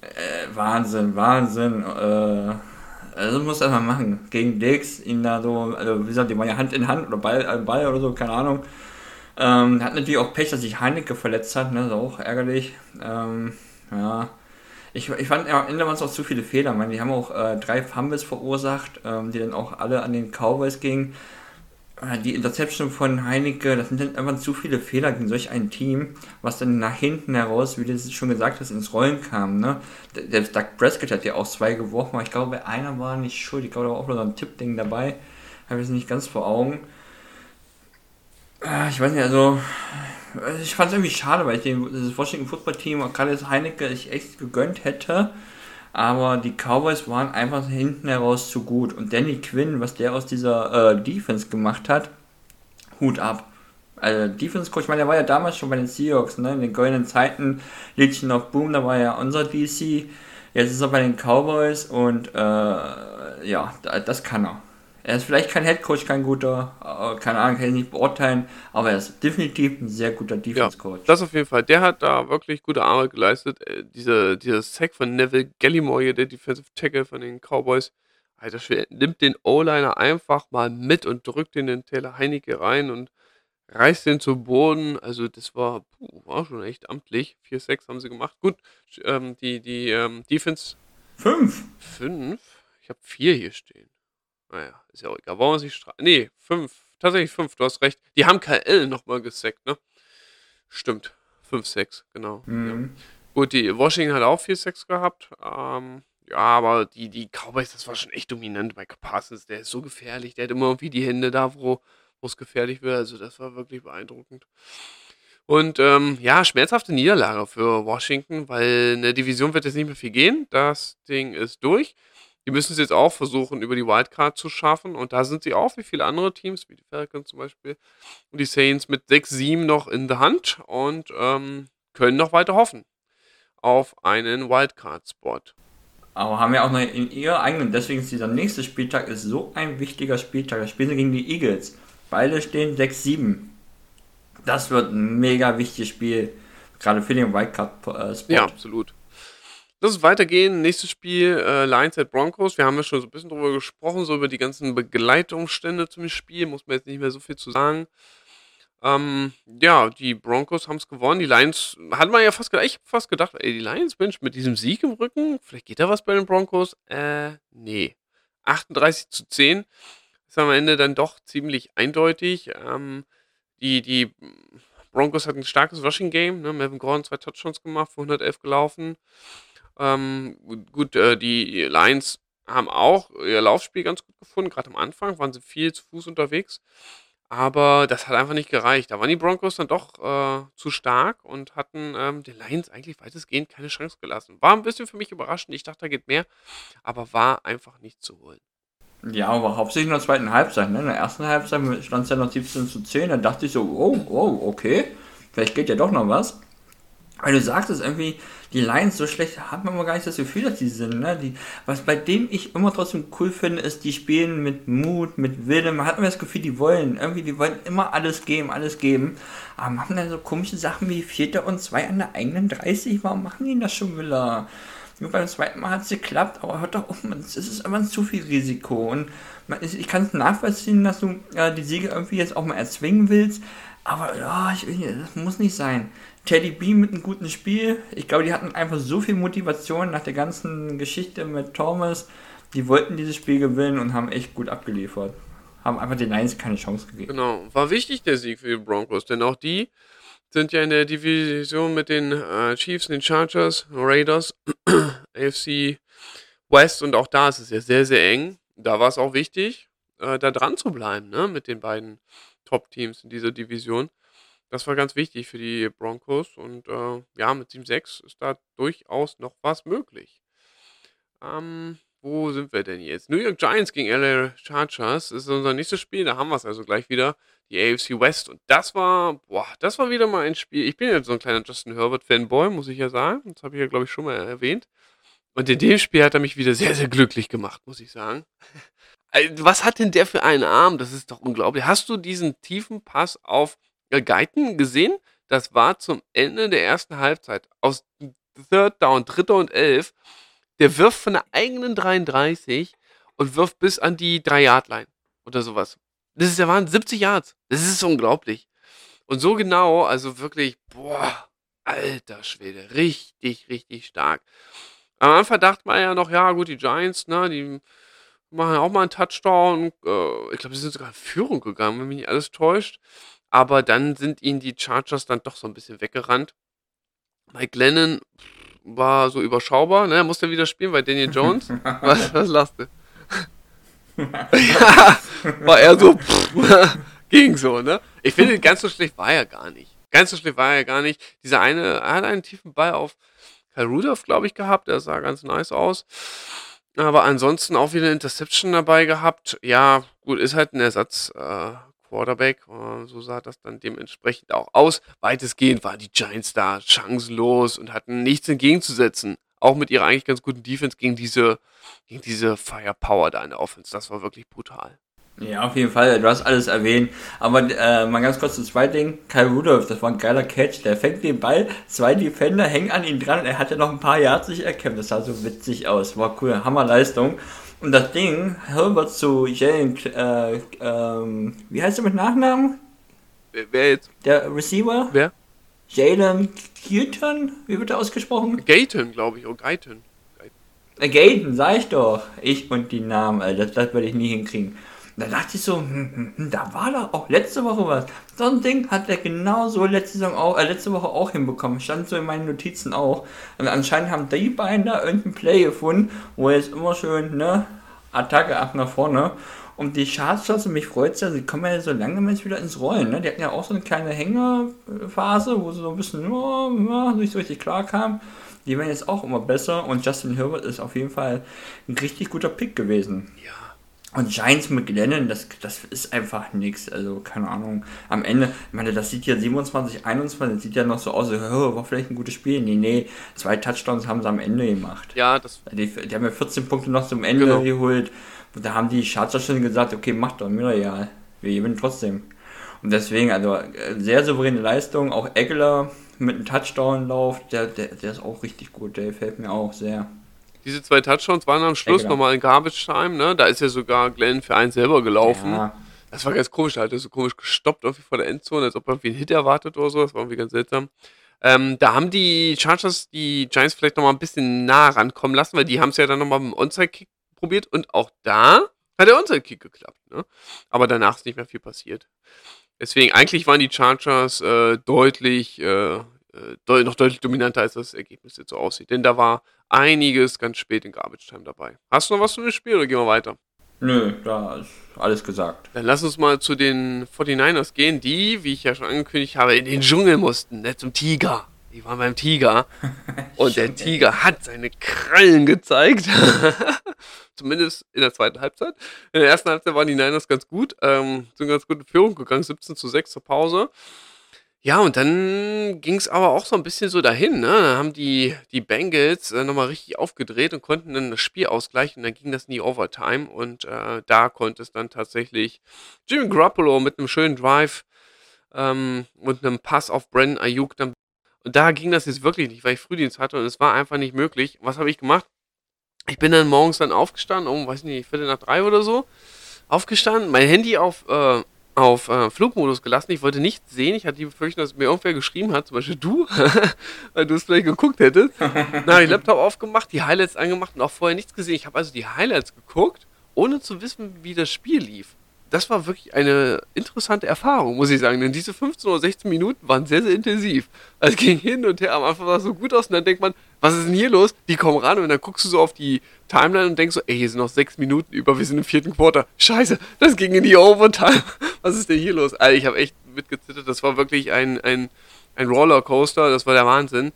B: Äh, Wahnsinn, Wahnsinn. Äh, also muss er mal machen. Gegen Dix, ihn da so, also wie gesagt, die waren ja Hand in Hand oder Ball, äh, Ball oder so, keine Ahnung. Ähm, hat natürlich auch Pech, dass sich Heinecke verletzt hat, ne? Das ist auch ärgerlich. Ähm, ja. Ich, ich fand am Ende waren es auch zu viele Fehler. Ich meine, die haben auch äh, drei Fumbles verursacht, ähm, die dann auch alle an den Cowboys gingen. Äh, Die Interception von Heinecke, das sind dann einfach zu viele Fehler gegen solch ein Team, was dann nach hinten heraus, wie du es schon gesagt hast, ins Rollen kam. Ne? Selbst Doug Prescott hat ja auch zwei geworfen, aber ich glaube, einer war nicht schuld. Ich glaube, da war auch nur so ein Tippding dabei. Habe ich es nicht ganz vor Augen. Ah, Ich weiß nicht, also ich fand es irgendwie schade, weil ich dem, das Washington Football Team, gerade das Heinecke, ich echt gegönnt hätte. Aber die Cowboys waren einfach hinten heraus zu gut. Und Danny Quinn, was der aus dieser äh, Defense gemacht hat, Hut ab. Also Defense Coach, ich meine, der war ja damals schon bei den Seahawks, ne? In den goldenen Zeiten, Liedchen auf Boom, da war ja unser DC. Jetzt ist er bei den Cowboys und äh, ja, da- das kann er. Er ist vielleicht kein Head Coach, kein guter, äh, keine Ahnung, kann ich nicht beurteilen, aber er ist definitiv ein sehr guter
A: Ja,
B: Defense Coach.
A: das auf jeden Fall. Der hat da wirklich gute Arbeit geleistet. Äh, diese, dieser Sack von Neville Gallimore, hier, der Defensive Tackle von den Cowboys, Alter Schwede, nimmt den O-Liner einfach mal mit und drückt den in Taylor Heinecke rein und reißt den zu Boden. Also das war, puh, war schon echt amtlich. 4-6 haben sie gemacht. Gut, ähm, die, die ähm, Defense
B: Fünf!
A: 5. Ich habe 4 hier stehen. Naja, ist ja auch egal. Wollen wir sich streiten? Nee, 5. Tatsächlich 5, du hast recht. Die haben KL nochmal gesackt, ne? Stimmt. 5-6, genau. Ja.
B: Mhm.
A: Gut, die Washington hat auch 4-6 gehabt. Ähm, ja, aber die, die Cowboys, das war schon echt dominant. Michael Parsons, der ist so gefährlich. Der hat immer irgendwie die Hände da, wo wo es gefährlich wird. Also das war wirklich beeindruckend. Und ähm, ja, schmerzhafte Niederlage für Washington, weil in der Division wird jetzt nicht mehr viel gehen. Das Ding ist durch. Die müssen es jetzt auch versuchen, über die Wildcard zu schaffen. Und da sind sie auch, wie viele andere Teams, wie die Falcons zum Beispiel und die Saints mit 6-7 noch in der Hand und ähm, können noch weiter hoffen auf einen Wildcard-Spot.
B: Aber haben ja auch noch in ihrer eigenen, deswegen ist dieser nächste Spieltag ist so ein wichtiger Spieltag. Da spielen sie gegen die Eagles. Beide stehen 6-7. Das wird ein mega wichtiges Spiel. Gerade für den Wildcard-Spot.
A: Ja, absolut. Lass uns weitergehen. Nächstes Spiel, äh, Lions at Broncos. Wir haben ja schon so ein bisschen drüber gesprochen, so über die ganzen Begleitumstände zum Spiel. Muss man jetzt nicht mehr so viel zu sagen. Ähm, ja, die Broncos haben es gewonnen. Die Lions, hat man ja fast gedacht, ich hab fast gedacht, ey, die Lions, Mensch, mit diesem Sieg im Rücken, vielleicht geht da was bei den Broncos. Äh, nee. 38 zu 10 ist am Ende dann doch ziemlich eindeutig. Ähm, die, die Broncos hatten ein starkes Rushing Game. Ne? Melvin Gordon zwei Touchdowns gemacht, für 111 gelaufen. Ähm, gut, äh, die Lions haben auch ihr Laufspiel ganz gut gefunden. Gerade am Anfang waren sie viel zu Fuß unterwegs. Aber das hat einfach nicht gereicht. Da waren die Broncos dann doch äh, zu stark und hatten ähm, den Lions eigentlich weitestgehend keine Chance gelassen. War ein bisschen für mich überraschend. Ich dachte, da geht mehr, aber war einfach nicht zu holen.
B: Ja, aber hauptsächlich in der zweiten Halbzeit. Ne? In der ersten Halbzeit stand es ja noch 17 zu 10. Da dachte ich so, oh, oh, okay, vielleicht geht ja doch noch was. Weil du sagst es irgendwie, die Lions so schlecht hat man immer gar nicht das Gefühl, dass die sind. Ne? Die, was bei dem ich immer trotzdem cool finde, ist, die spielen mit Mut, mit Wille. Man hat immer das Gefühl, die wollen irgendwie, die wollen immer alles geben, alles geben. Aber machen dann so komische Sachen wie Vierter und zwei an der eigenen 30. Warum machen die das schon wieder? Nur beim zweiten Mal hat es geklappt, aber hört doch auf, es ist immer zu viel Risiko. Und man, ich kann es nachvollziehen, dass du äh, die Siege irgendwie jetzt auch mal erzwingen willst. Aber ja, ich, das muss nicht sein. Teddy B mit einem guten Spiel. Ich glaube, die hatten einfach so viel Motivation nach der ganzen Geschichte mit Thomas. Die wollten dieses Spiel gewinnen und haben echt gut abgeliefert. Haben einfach den Lions keine Chance gegeben.
A: Genau, war wichtig der Sieg für die Broncos, denn auch die sind ja in der Division mit den äh, Chiefs, den Chargers, Raiders, AFC West und auch da ist es ja sehr, sehr eng. Da war es auch wichtig, äh, da dran zu bleiben, ne, mit den beiden Top-Teams in dieser Division. Das war ganz wichtig für die Broncos und äh, ja, mit 7-6 ist da durchaus noch was möglich. Ähm, wo sind wir denn jetzt? New York Giants gegen LA Chargers ist unser nächstes Spiel. Da haben wir es also gleich wieder. Die AFC West. Und das war, boah, das war wieder mal ein Spiel. Ich bin jetzt so ein kleiner Justin Herbert-Fanboy, muss ich ja sagen. Das habe ich ja, glaube ich, schon mal erwähnt. Und in dem Spiel hat er mich wieder sehr, sehr glücklich gemacht, muss ich sagen. Äh, was hat denn der für einen Arm? Das ist doch unglaublich. Hast du diesen tiefen Pass auf äh, Guyton gesehen? Das war zum Ende der ersten Halbzeit. Aus Third Down, Dritter und Elf. Der wirft von der eigenen 33 und wirft bis an die 3-Yard-Line oder sowas. Das ist ja Wahnsinn, 70 Yards. Das ist unglaublich. Und so genau, also wirklich, boah, alter Schwede, richtig, richtig stark. Am Anfang dachte man ja noch, ja gut, die Giants, ne, die machen auch mal einen Touchdown. Äh, ich glaube, sie sind sogar in Führung gegangen, wenn mich nicht alles täuscht. Aber dann sind ihnen die Chargers dann doch so ein bisschen weggerannt. Mike Lennon war so überschaubar, ne? Musste wieder spielen bei Daniel Jones. was, was lachst du? ja, war er so, pff, ging so, ne? Ich finde, ganz so schlecht war er gar nicht. Ganz so schlecht war er gar nicht. Dieser eine, er hat einen tiefen Ball auf Kyle Rudolph, glaube ich, gehabt. Der sah ganz nice aus. Aber ansonsten auch wieder eine Interception dabei gehabt. Ja, gut, ist halt ein Ersatz. Äh, Quarterback. Äh, so sah das dann dementsprechend auch aus. Weitestgehend waren die Giants da chancenlos und hatten nichts entgegenzusetzen. Auch mit ihrer eigentlich ganz guten Defense gegen diese, gegen diese Firepower da in der Offense. Das war wirklich brutal.
B: Ja, auf jeden Fall. Du hast alles erwähnt. Aber äh, mal ganz kurz zu zwei Dingen. Kyle Rudolph, das war ein geiler Catch. Der fängt den Ball, zwei Defender hängen an ihn dran und er hatte noch ein paar Yards sich erkämpft. Das sah so witzig aus. War cool. Hammerleistung. Und das Ding, Herbert zu Jalen, äh, ähm, wie heißt er mit Nachnamen?
A: Wer, wer jetzt?
B: Der Receiver?
A: Wer?
B: Jalen Gayton? Wie wird er ausgesprochen?
A: Gayton, glaube ich. Oh, Gayton.
B: Äh, Gayton, sag ich doch. Ich und die Namen, Alter. Das, das werde ich nie hinkriegen. Da dachte ich so, hm, hm, hm, da war doch auch letzte Woche was. So ein Ding hat er genauso letzte, Saison auch, äh, letzte Woche auch hinbekommen. Stand so in meinen Notizen auch. Und anscheinend haben die beiden da irgendein Play gefunden, wo er jetzt immer schön, ne, Attacke ab nach vorne. Und die und mich freut es ja, sie kommen ja so langsam jetzt wieder ins Rollen. Ne? Die hatten ja auch so eine kleine Hängerphase, wo sie so ein bisschen oh, ja, nicht so richtig klar kamen. Die werden jetzt auch immer besser und Justin Herbert ist auf jeden Fall ein richtig guter Pick gewesen.
A: Ja.
B: Und Giants mit Glennon, das, das ist einfach nichts. Also, keine Ahnung. Am Ende, ich meine, das sieht ja 27, 21, das sieht ja noch so aus, oh, war vielleicht ein gutes Spiel. Nee, nee, zwei Touchdowns haben sie am Ende gemacht.
A: Ja, das.
B: Die, die haben ja 14 Punkte noch zum Ende genau. geholt. Und da haben die Chargers schon gesagt, okay, macht doch, mir ja. Wir gewinnen trotzdem. Und deswegen, also, sehr souveräne Leistung. Auch Eggler mit einem Touchdown-Lauf, der, der, der ist auch richtig gut. Der gefällt mir auch sehr.
A: Diese zwei Touchdowns waren am Schluss ja, genau. nochmal in Garbage Time, ne? Da ist ja sogar Glenn für einen selber gelaufen. Ja. Das war ganz komisch, da hat er so komisch gestoppt irgendwie vor der Endzone, als ob er irgendwie einen Hit erwartet oder so. Das war irgendwie ganz seltsam. Ähm, da haben die Chargers die Giants vielleicht nochmal ein bisschen nah rankommen lassen, weil die haben es ja dann nochmal mit dem Onside-Kick probiert und auch da hat der Onside-Kick geklappt. Ne? Aber danach ist nicht mehr viel passiert. Deswegen, eigentlich waren die Chargers äh, deutlich, äh, de noch deutlich dominanter, als das Ergebnis jetzt so aussieht. Denn da war einiges ganz spät in Garbage Time dabei. Hast du noch was zu dem Spiel oder gehen wir weiter?
B: Nö, da ist alles gesagt.
A: Dann lass uns mal zu den 49ers gehen, die, wie ich ja schon angekündigt habe, in den Dschungel mussten, nicht zum Tiger. Die waren beim Tiger. Und der Tiger hat seine Krallen gezeigt. Zumindest in der zweiten Halbzeit. In der ersten Halbzeit waren die Niners ganz gut. Ähm, sind ganz gut in Führung gegangen. 17 zu 6 zur Pause. Ja, und dann ging es aber auch so ein bisschen so dahin. Ne? Dann haben die, die Bengals äh, nochmal richtig aufgedreht und konnten dann das Spiel ausgleichen. Dann ging das in die Overtime. Und äh, da konnte es dann tatsächlich Jimmy Garoppolo mit einem schönen Drive ähm, und einem Pass auf Brandon Ayuk dann. Und da ging das jetzt wirklich nicht, weil ich Frühdienst hatte und es war einfach nicht möglich. Was habe ich gemacht? Ich bin dann morgens dann aufgestanden, um, weiß nicht, Viertel nach drei oder so. Aufgestanden, mein Handy auf äh, auf äh, Flugmodus gelassen. Ich wollte nicht sehen. Ich hatte die Befürchtung, dass mir irgendwer geschrieben hat, zum Beispiel du, weil du es vielleicht geguckt hättest. Dann habe ich Laptop aufgemacht, die Highlights angemacht und auch vorher nichts gesehen. Ich habe also die Highlights geguckt, ohne zu wissen, wie das Spiel lief das war wirklich eine interessante Erfahrung, muss ich sagen. Denn diese 15 oder 16 Minuten waren sehr, sehr intensiv. Also es ging hin und her, am Anfang sah es so gut aus und dann denkt man, was ist denn hier los? Die kommen ran und dann guckst du so auf die Timeline und denkst so, ey, hier sind noch sechs Minuten über, wir sind im vierten Quarter. Scheiße, das ging in die Overtime. Was ist denn hier los? Also ich habe echt mitgezittert, das war wirklich ein, ein, ein Rollercoaster, das war der Wahnsinn.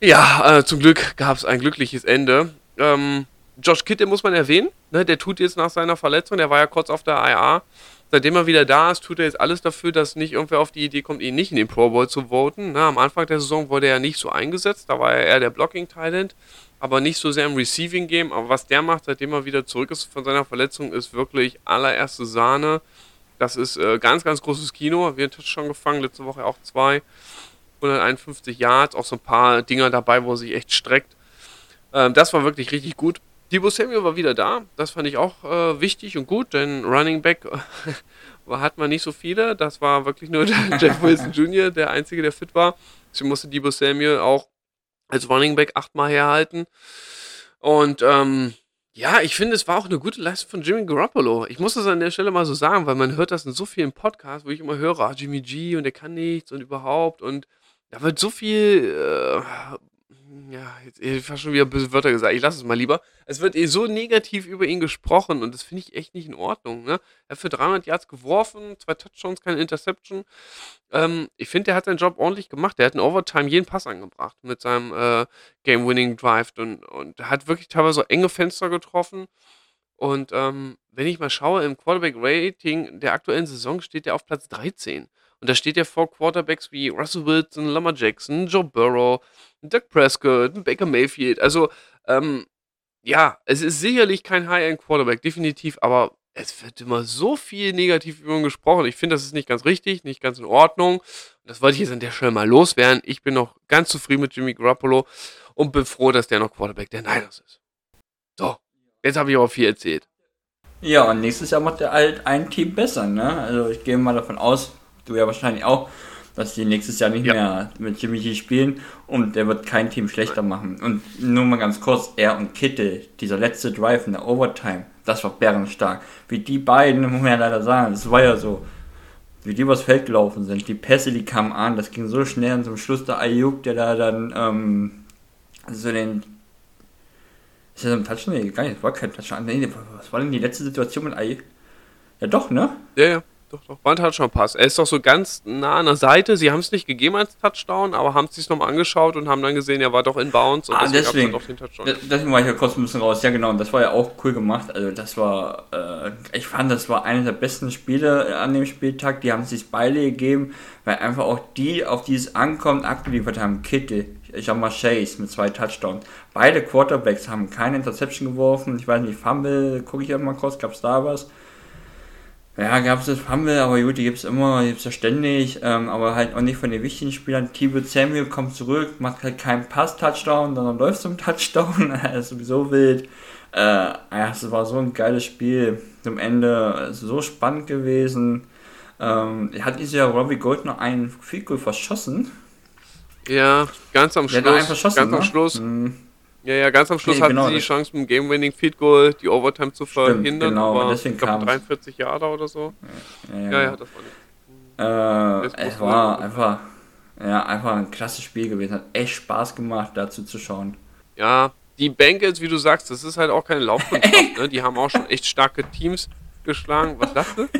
A: Ja, äh, zum Glück gab es ein glückliches Ende. Ähm, Josh Kittle muss man erwähnen. Ne, der tut jetzt nach seiner Verletzung, der war ja kurz auf der IA. Seitdem er wieder da ist, tut er jetzt alles dafür, dass nicht irgendwer auf die Idee kommt, ihn nicht in den Pro Bowl zu voten. Ne, am Anfang der Saison wurde er nicht so eingesetzt, da war er eher der Blocking-Talent, aber nicht so sehr im Receiving-Game. Aber was der macht, seitdem er wieder zurück ist von seiner Verletzung, ist wirklich allererste Sahne. Das ist äh, ganz, ganz großes Kino. Wir haben schon gefangen, letzte Woche auch zwei. 151 Yards, auch so ein paar Dinger dabei, wo er sich echt streckt. Ähm, das war wirklich richtig gut. Debo Samuel war wieder da. Das fand ich auch äh, wichtig und gut, denn Running Back hat man nicht so viele. Das war wirklich nur Jeff Wilson Jr., der Einzige, der fit war. Deswegen musste Debo Samuel auch als Running Back achtmal herhalten. Und ähm, ja, ich finde, es war auch eine gute Leistung von Jimmy Garoppolo. Ich muss das an der Stelle mal so sagen, weil man hört das in so vielen Podcasts, wo ich immer höre, ah, Jimmy G und der kann nichts und überhaupt und da wird so viel äh, ja, jetzt ich fast schon wieder böse Wörter gesagt. Ich lasse es mal lieber. Es wird eh so negativ über ihn gesprochen und das finde ich echt nicht in Ordnung. Ne? Er hat für 300 Yards geworfen, zwei Touchdowns, keine Interception. Ähm, ich finde, der hat seinen Job ordentlich gemacht. Der hat in Overtime jeden Pass angebracht mit seinem äh, Game-Winning-Drive und, und hat wirklich teilweise so enge Fenster getroffen. Und ähm, wenn ich mal schaue, im Quarterback-Rating der aktuellen Saison steht er auf Platz 13. Und da steht er vor Quarterbacks wie Russell Wilson, Lamar Jackson, Joe Burrow, Doug Prescott, Baker Mayfield. Also, ähm, ja, es ist sicherlich kein High-End-Quarterback, definitiv, aber es wird immer so viel negativ über ihn gesprochen. Ich finde, das ist nicht ganz richtig, nicht ganz in Ordnung. Das wollte ich jetzt an der Stelle mal loswerden. Ich bin noch ganz zufrieden mit Jimmy Garoppolo und bin froh, dass der noch Quarterback der Niners ist. So, jetzt habe ich aber viel erzählt.
B: Ja, und nächstes Jahr macht er halt ein Team besser, ne? Also ich gehe mal davon aus, du ja wahrscheinlich auch, dass die nächstes Jahr nicht ja. mehr mit Jimmy G spielen und der wird kein Team schlechter machen. Und nur mal ganz kurz, er und Kittel, dieser letzte Drive in der Overtime, das war bärenstark. Wie die beiden, muss man ja leider sagen, das war ja so, wie die übers Feld gelaufen sind. Die Pässe, die kamen an, das ging so schnell und zum Schluss der Ayuk, der da dann ähm, so den ist das ein Touchdown? Nee, gar nicht, das war kein Touchdown. Nee, was war denn die letzte Situation mit Ayuk? Ja doch, ne?
A: Ja, ja doch, doch. War ein Touchdown-Pass. Er ist doch so ganz nah an der Seite. Sie haben es nicht gegeben als Touchdown, aber haben es sich nochmal angeschaut und haben dann gesehen, er war doch in Bounds. Und
B: ah, deswegen. deswegen. Touchdown. Deswegen war ich ja kurz ein bisschen raus. Ja, genau. Und das war ja auch cool gemacht. Also, das war, äh, ich fand, das war einer der besten Spiele an dem Spieltag. Die haben sich beide gegeben, weil einfach auch die, auf die es ankommt, abgeliefert haben. Kittel, ich habe mal Chase mit zwei Touchdowns. Beide Quarterbacks haben keine Interception geworfen. Ich weiß nicht, Fumble, gucke ich einfach mal kurz, gab es da was? Ja, gab es das Fumble, aber gut, die gibt es immer, die gibt es ja ständig, ähm, aber halt auch nicht von den wichtigen Spielern. Tibet Samuel kommt zurück, macht halt keinen Pass-Touchdown, sondern läuft zum Touchdown, er ist sowieso wild. Äh, ja, es war so ein geiles Spiel. Zum Ende so spannend gewesen. Ähm, hat dieses Jahr Robbie Gold noch einen Field verschossen.
A: Ja, ganz am Schluss. Ganz am ne? Schluss. Mhm. Ja, ja, ganz am Schluss nee, hatten genau, sie die Chance mit dem Game-Winning Feed Goal die Overtime zu verhindern. Stimmt, genau, aber deswegen kam 43 Jahre oder so. Ja, ja, ja, ja das war nicht.
B: Äh, es war einfach, ja, einfach ein klasse Spiel gewesen. Hat echt Spaß gemacht, dazu zu schauen.
A: Ja, die Bengals, wie du sagst, das ist halt auch keine Laufkundschaft. ne? Die haben auch schon echt starke Teams geschlagen. Was lachst du?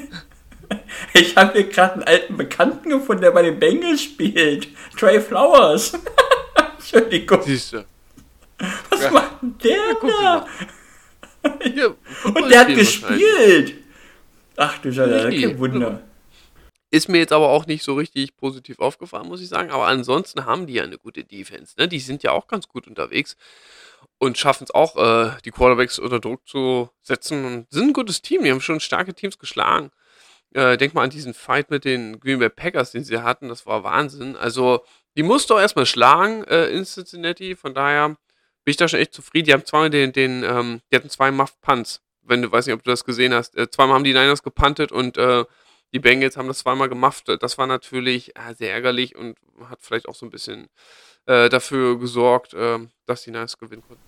B: Ich habe hier gerade einen alten Bekannten gefunden, der bei den Bengals spielt. Trey Flowers. Entschuldigung. Siehst du. Was ja. macht denn der ja, da? Hier, Und der hat gespielt. Ach du Scheiße, kein Wunder.
A: Ist mir jetzt aber auch nicht so richtig positiv aufgefallen, muss ich sagen. Aber ansonsten haben die ja eine gute Defense. Ne? Die sind ja auch ganz gut unterwegs und schaffen es auch, äh, die Quarterbacks unter Druck zu setzen und sind ein gutes Team. Die haben schon starke Teams geschlagen. Äh, denk mal an diesen Fight mit den Green Bay Packers, den sie hatten. Das war Wahnsinn. Also, die musst du auch erstmal schlagen äh, in Cincinnati. Von daher bin ich da schon echt zufrieden. Die haben zweimal den, den ähm, die hatten zwei Muff Punts. Wenn du, weiß nicht, ob du das gesehen hast. Äh, zweimal haben die Niners gepuntet und äh, die Bengals haben das zweimal gemacht. Das war natürlich äh, sehr ärgerlich und hat vielleicht auch so ein bisschen äh, dafür gesorgt, äh, dass die Niners gewinnen konnten.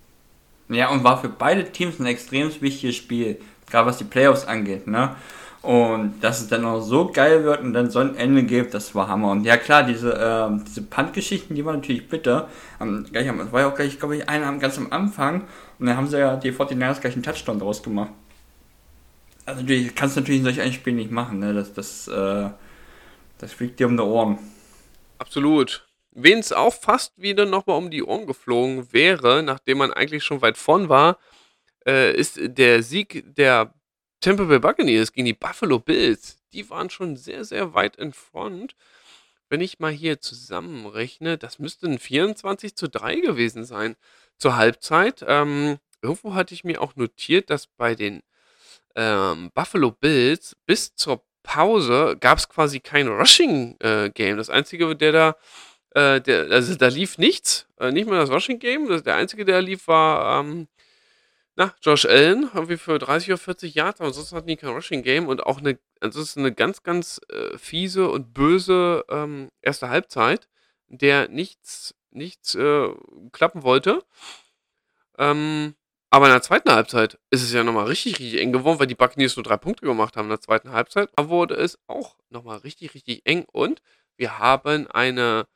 B: Ja, und war für beide Teams ein extrem wichtiges Spiel, gerade was die Playoffs angeht. Ne? Und dass es dann auch so geil wird und dann so ein Ende gibt, das war Hammer. Und ja klar, diese, äh, diese Punt-Geschichten, die waren natürlich bitter. Ähm, gleich am, war ja auch gleich, glaube ich, einer ganz am Anfang. Und dann haben sie ja die 49ers gleich einen Touchdown draus gemacht. Also du kannst natürlich in solch ein Spiel nicht machen, ne? Das, das, äh, das fliegt dir um die Ohren.
A: Absolut. Wen es auch fast wieder nochmal um die Ohren geflogen wäre, nachdem man eigentlich schon weit vorn war, äh, ist der Sieg der Tampa Bay Buccaneers gegen die Buffalo Bills, die waren schon sehr, sehr weit in Front. Wenn ich mal hier zusammenrechne, das müsste ein 24 zu 3 gewesen sein zur Halbzeit. Ähm, irgendwo hatte ich mir auch notiert, dass bei den ähm, Buffalo Bills bis zur Pause gab es quasi kein Rushing-Game. Äh, das Einzige, der da, äh, der, also da lief nichts, äh, nicht mal das Rushing-Game. Der Einzige, der lief, war ähm, na, Josh Allen, irgendwie für 30 oder 40 Yards, aber sonst hatten die kein Rushing Game und auch eine, ansonsten eine ganz, ganz äh, fiese und böse ähm, erste Halbzeit, der nichts, nichts äh, klappen wollte. Ähm, aber in der zweiten Halbzeit ist es ja nochmal richtig, richtig eng geworden, weil die Buccaneers nur drei Punkte gemacht haben in der zweiten Halbzeit. Da wurde es auch nochmal richtig, richtig eng und wir haben eine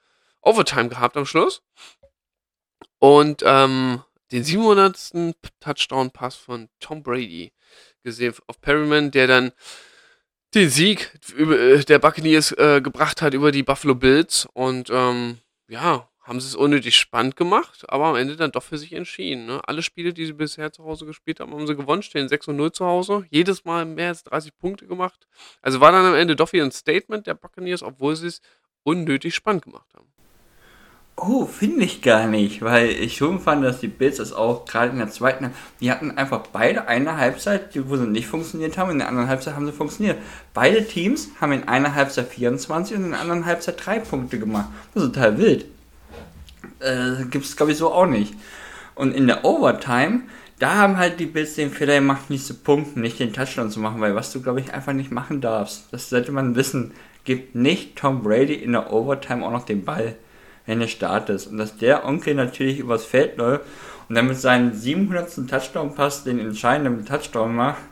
A: Overtime gehabt am Schluss. Und ähm, den 700. Touchdown-Pass von Tom Brady gesehen auf Perryman, der dann den Sieg äh, der Buccaneers äh, gebracht hat über die Buffalo Bills. Und ähm, ja, haben sie es unnötig spannend gemacht, aber am Ende dann doch für sich entschieden. Ne? Alle Spiele, die sie bisher zu Hause gespielt haben, haben sie gewonnen, stehen 6 und 0 zu Hause. Jedes Mal mehr als 30 Punkte gemacht. Also war dann am Ende doch wieder ein Statement der Buccaneers, obwohl sie es unnötig spannend gemacht haben.
B: Oh, finde ich gar nicht, weil ich schon fand, dass die Bills das auch gerade in der zweiten, die hatten einfach beide eine Halbzeit, wo sie nicht funktioniert haben, in der anderen Halbzeit haben sie funktioniert. Beide Teams haben in einer Halbzeit 24 und in der anderen Halbzeit 3 Punkte gemacht. Das ist total wild. Äh, Gibt es, glaube ich, so auch nicht. Und in der Overtime, da haben halt die Bills den Fehler gemacht, nicht zu punkten, nicht den Touchdown zu machen, weil was du, glaube ich, einfach nicht machen darfst. Das sollte man wissen. Gibt nicht Tom Brady in der Overtime auch noch den Ball wenn er startet. Und dass der Onkel natürlich übers Feld läuft und dann mit seinem 700. Touchdown-Pass den entscheidenden Touchdown macht,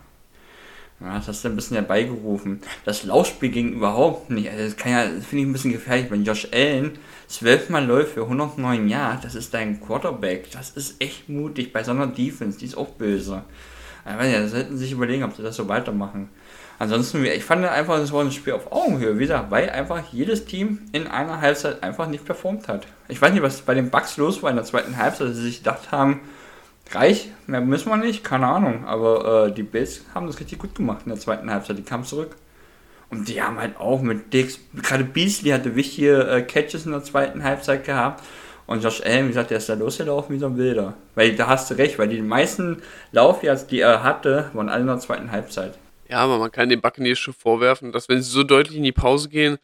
B: ja, das hast du ein bisschen herbeigerufen. Das Laufspiel ging überhaupt nicht. Also das kann ja, finde ich ein bisschen gefährlich, wenn Josh Allen zwölfmal läuft für 109 Jahre, das ist dein Quarterback. Das ist echt mutig bei so einer Defense, die ist auch böse. Aber ja, sollten sich überlegen, ob sie das so weitermachen. Ansonsten, ich fand einfach, es war ein Spiel auf Augenhöhe, wie gesagt, weil einfach jedes Team in einer Halbzeit einfach nicht performt hat. Ich weiß nicht, was bei den Bugs los war in der zweiten Halbzeit, dass sie sich gedacht haben, reich, mehr müssen wir nicht, keine Ahnung. Aber äh, die Bills haben das richtig gut gemacht in der zweiten Halbzeit, die kamen zurück. Und die haben halt auch mit Dix, gerade Beasley hatte wichtige äh, Catches in der zweiten Halbzeit gehabt. Und Josh Allen, wie gesagt, der ist da losgelaufen wie so ein Wilder. Weil da hast du recht, weil die meisten Laufjahrs, die er hatte, waren alle in der zweiten Halbzeit.
A: Ja, aber man kann den Buccaneers schon vorwerfen, dass wenn sie so deutlich in die Pause gehen,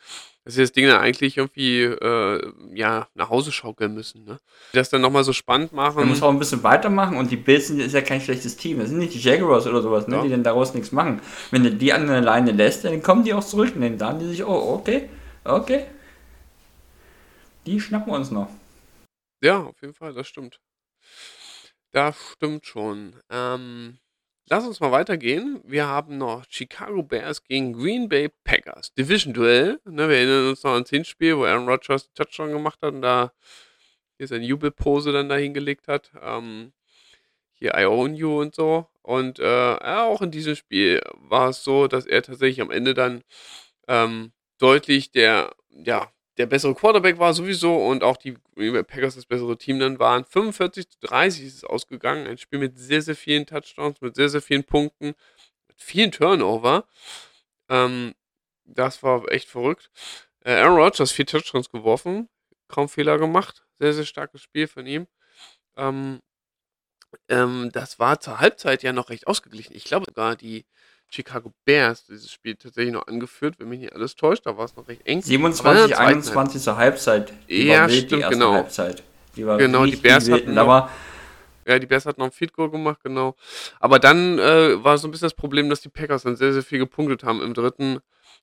A: dass sie das Ding dann eigentlich irgendwie äh, ja, nach Hause schaukeln müssen. Ne? Das dann nochmal so spannend machen.
B: Man muss auch ein bisschen weitermachen und die Bills sind ist ja kein schlechtes Team. Das sind nicht die Jaguars oder sowas, ne, ja. die dann daraus nichts machen. Wenn du die an der Leine lässt, dann kommen die auch zurück und dann sagen die sich, oh, okay, okay. Die schnappen wir uns noch.
A: Ja, auf jeden Fall, das stimmt. Das stimmt schon. Ähm, Lass uns mal weitergehen. Wir haben noch Chicago Bears gegen Green Bay Packers. Division-Duell. Ne, wir erinnern uns noch ans Hinspiel, wo Aaron Rodgers den Touchdown gemacht hat und da hier seine Jubelpose dann da hingelegt hat. Ähm, hier I own you und so. Und äh, auch in diesem Spiel war es so, dass er tatsächlich am Ende dann ähm, deutlich der, ja, der bessere Quarterback war sowieso und auch die Packers das bessere Team dann waren. 45 zu 30 ist es ausgegangen. Ein Spiel mit sehr, sehr vielen Touchdowns, mit sehr, sehr vielen Punkten, mit vielen Turnover. Ähm, das war echt verrückt. Äh, Aaron Rodgers vier Touchdowns geworfen, kaum Fehler gemacht. Sehr, sehr starkes Spiel von ihm. Ähm, ähm, das war zur Halbzeit ja noch recht ausgeglichen. Ich glaube sogar, die Chicago Bears dieses Spiel tatsächlich noch angeführt, wenn mich nicht alles täuscht, da war es noch recht eng.
B: 27, 21 zur Halbzeit.
A: Die ja, stimmt, die genau.
B: Halbzeit.
A: Die genau, die Bears hatten noch, ja, die Bears hatten noch ein Goal gemacht, genau. Aber dann äh, war so ein bisschen das Problem, dass die Packers dann sehr, sehr viel gepunktet haben im dritten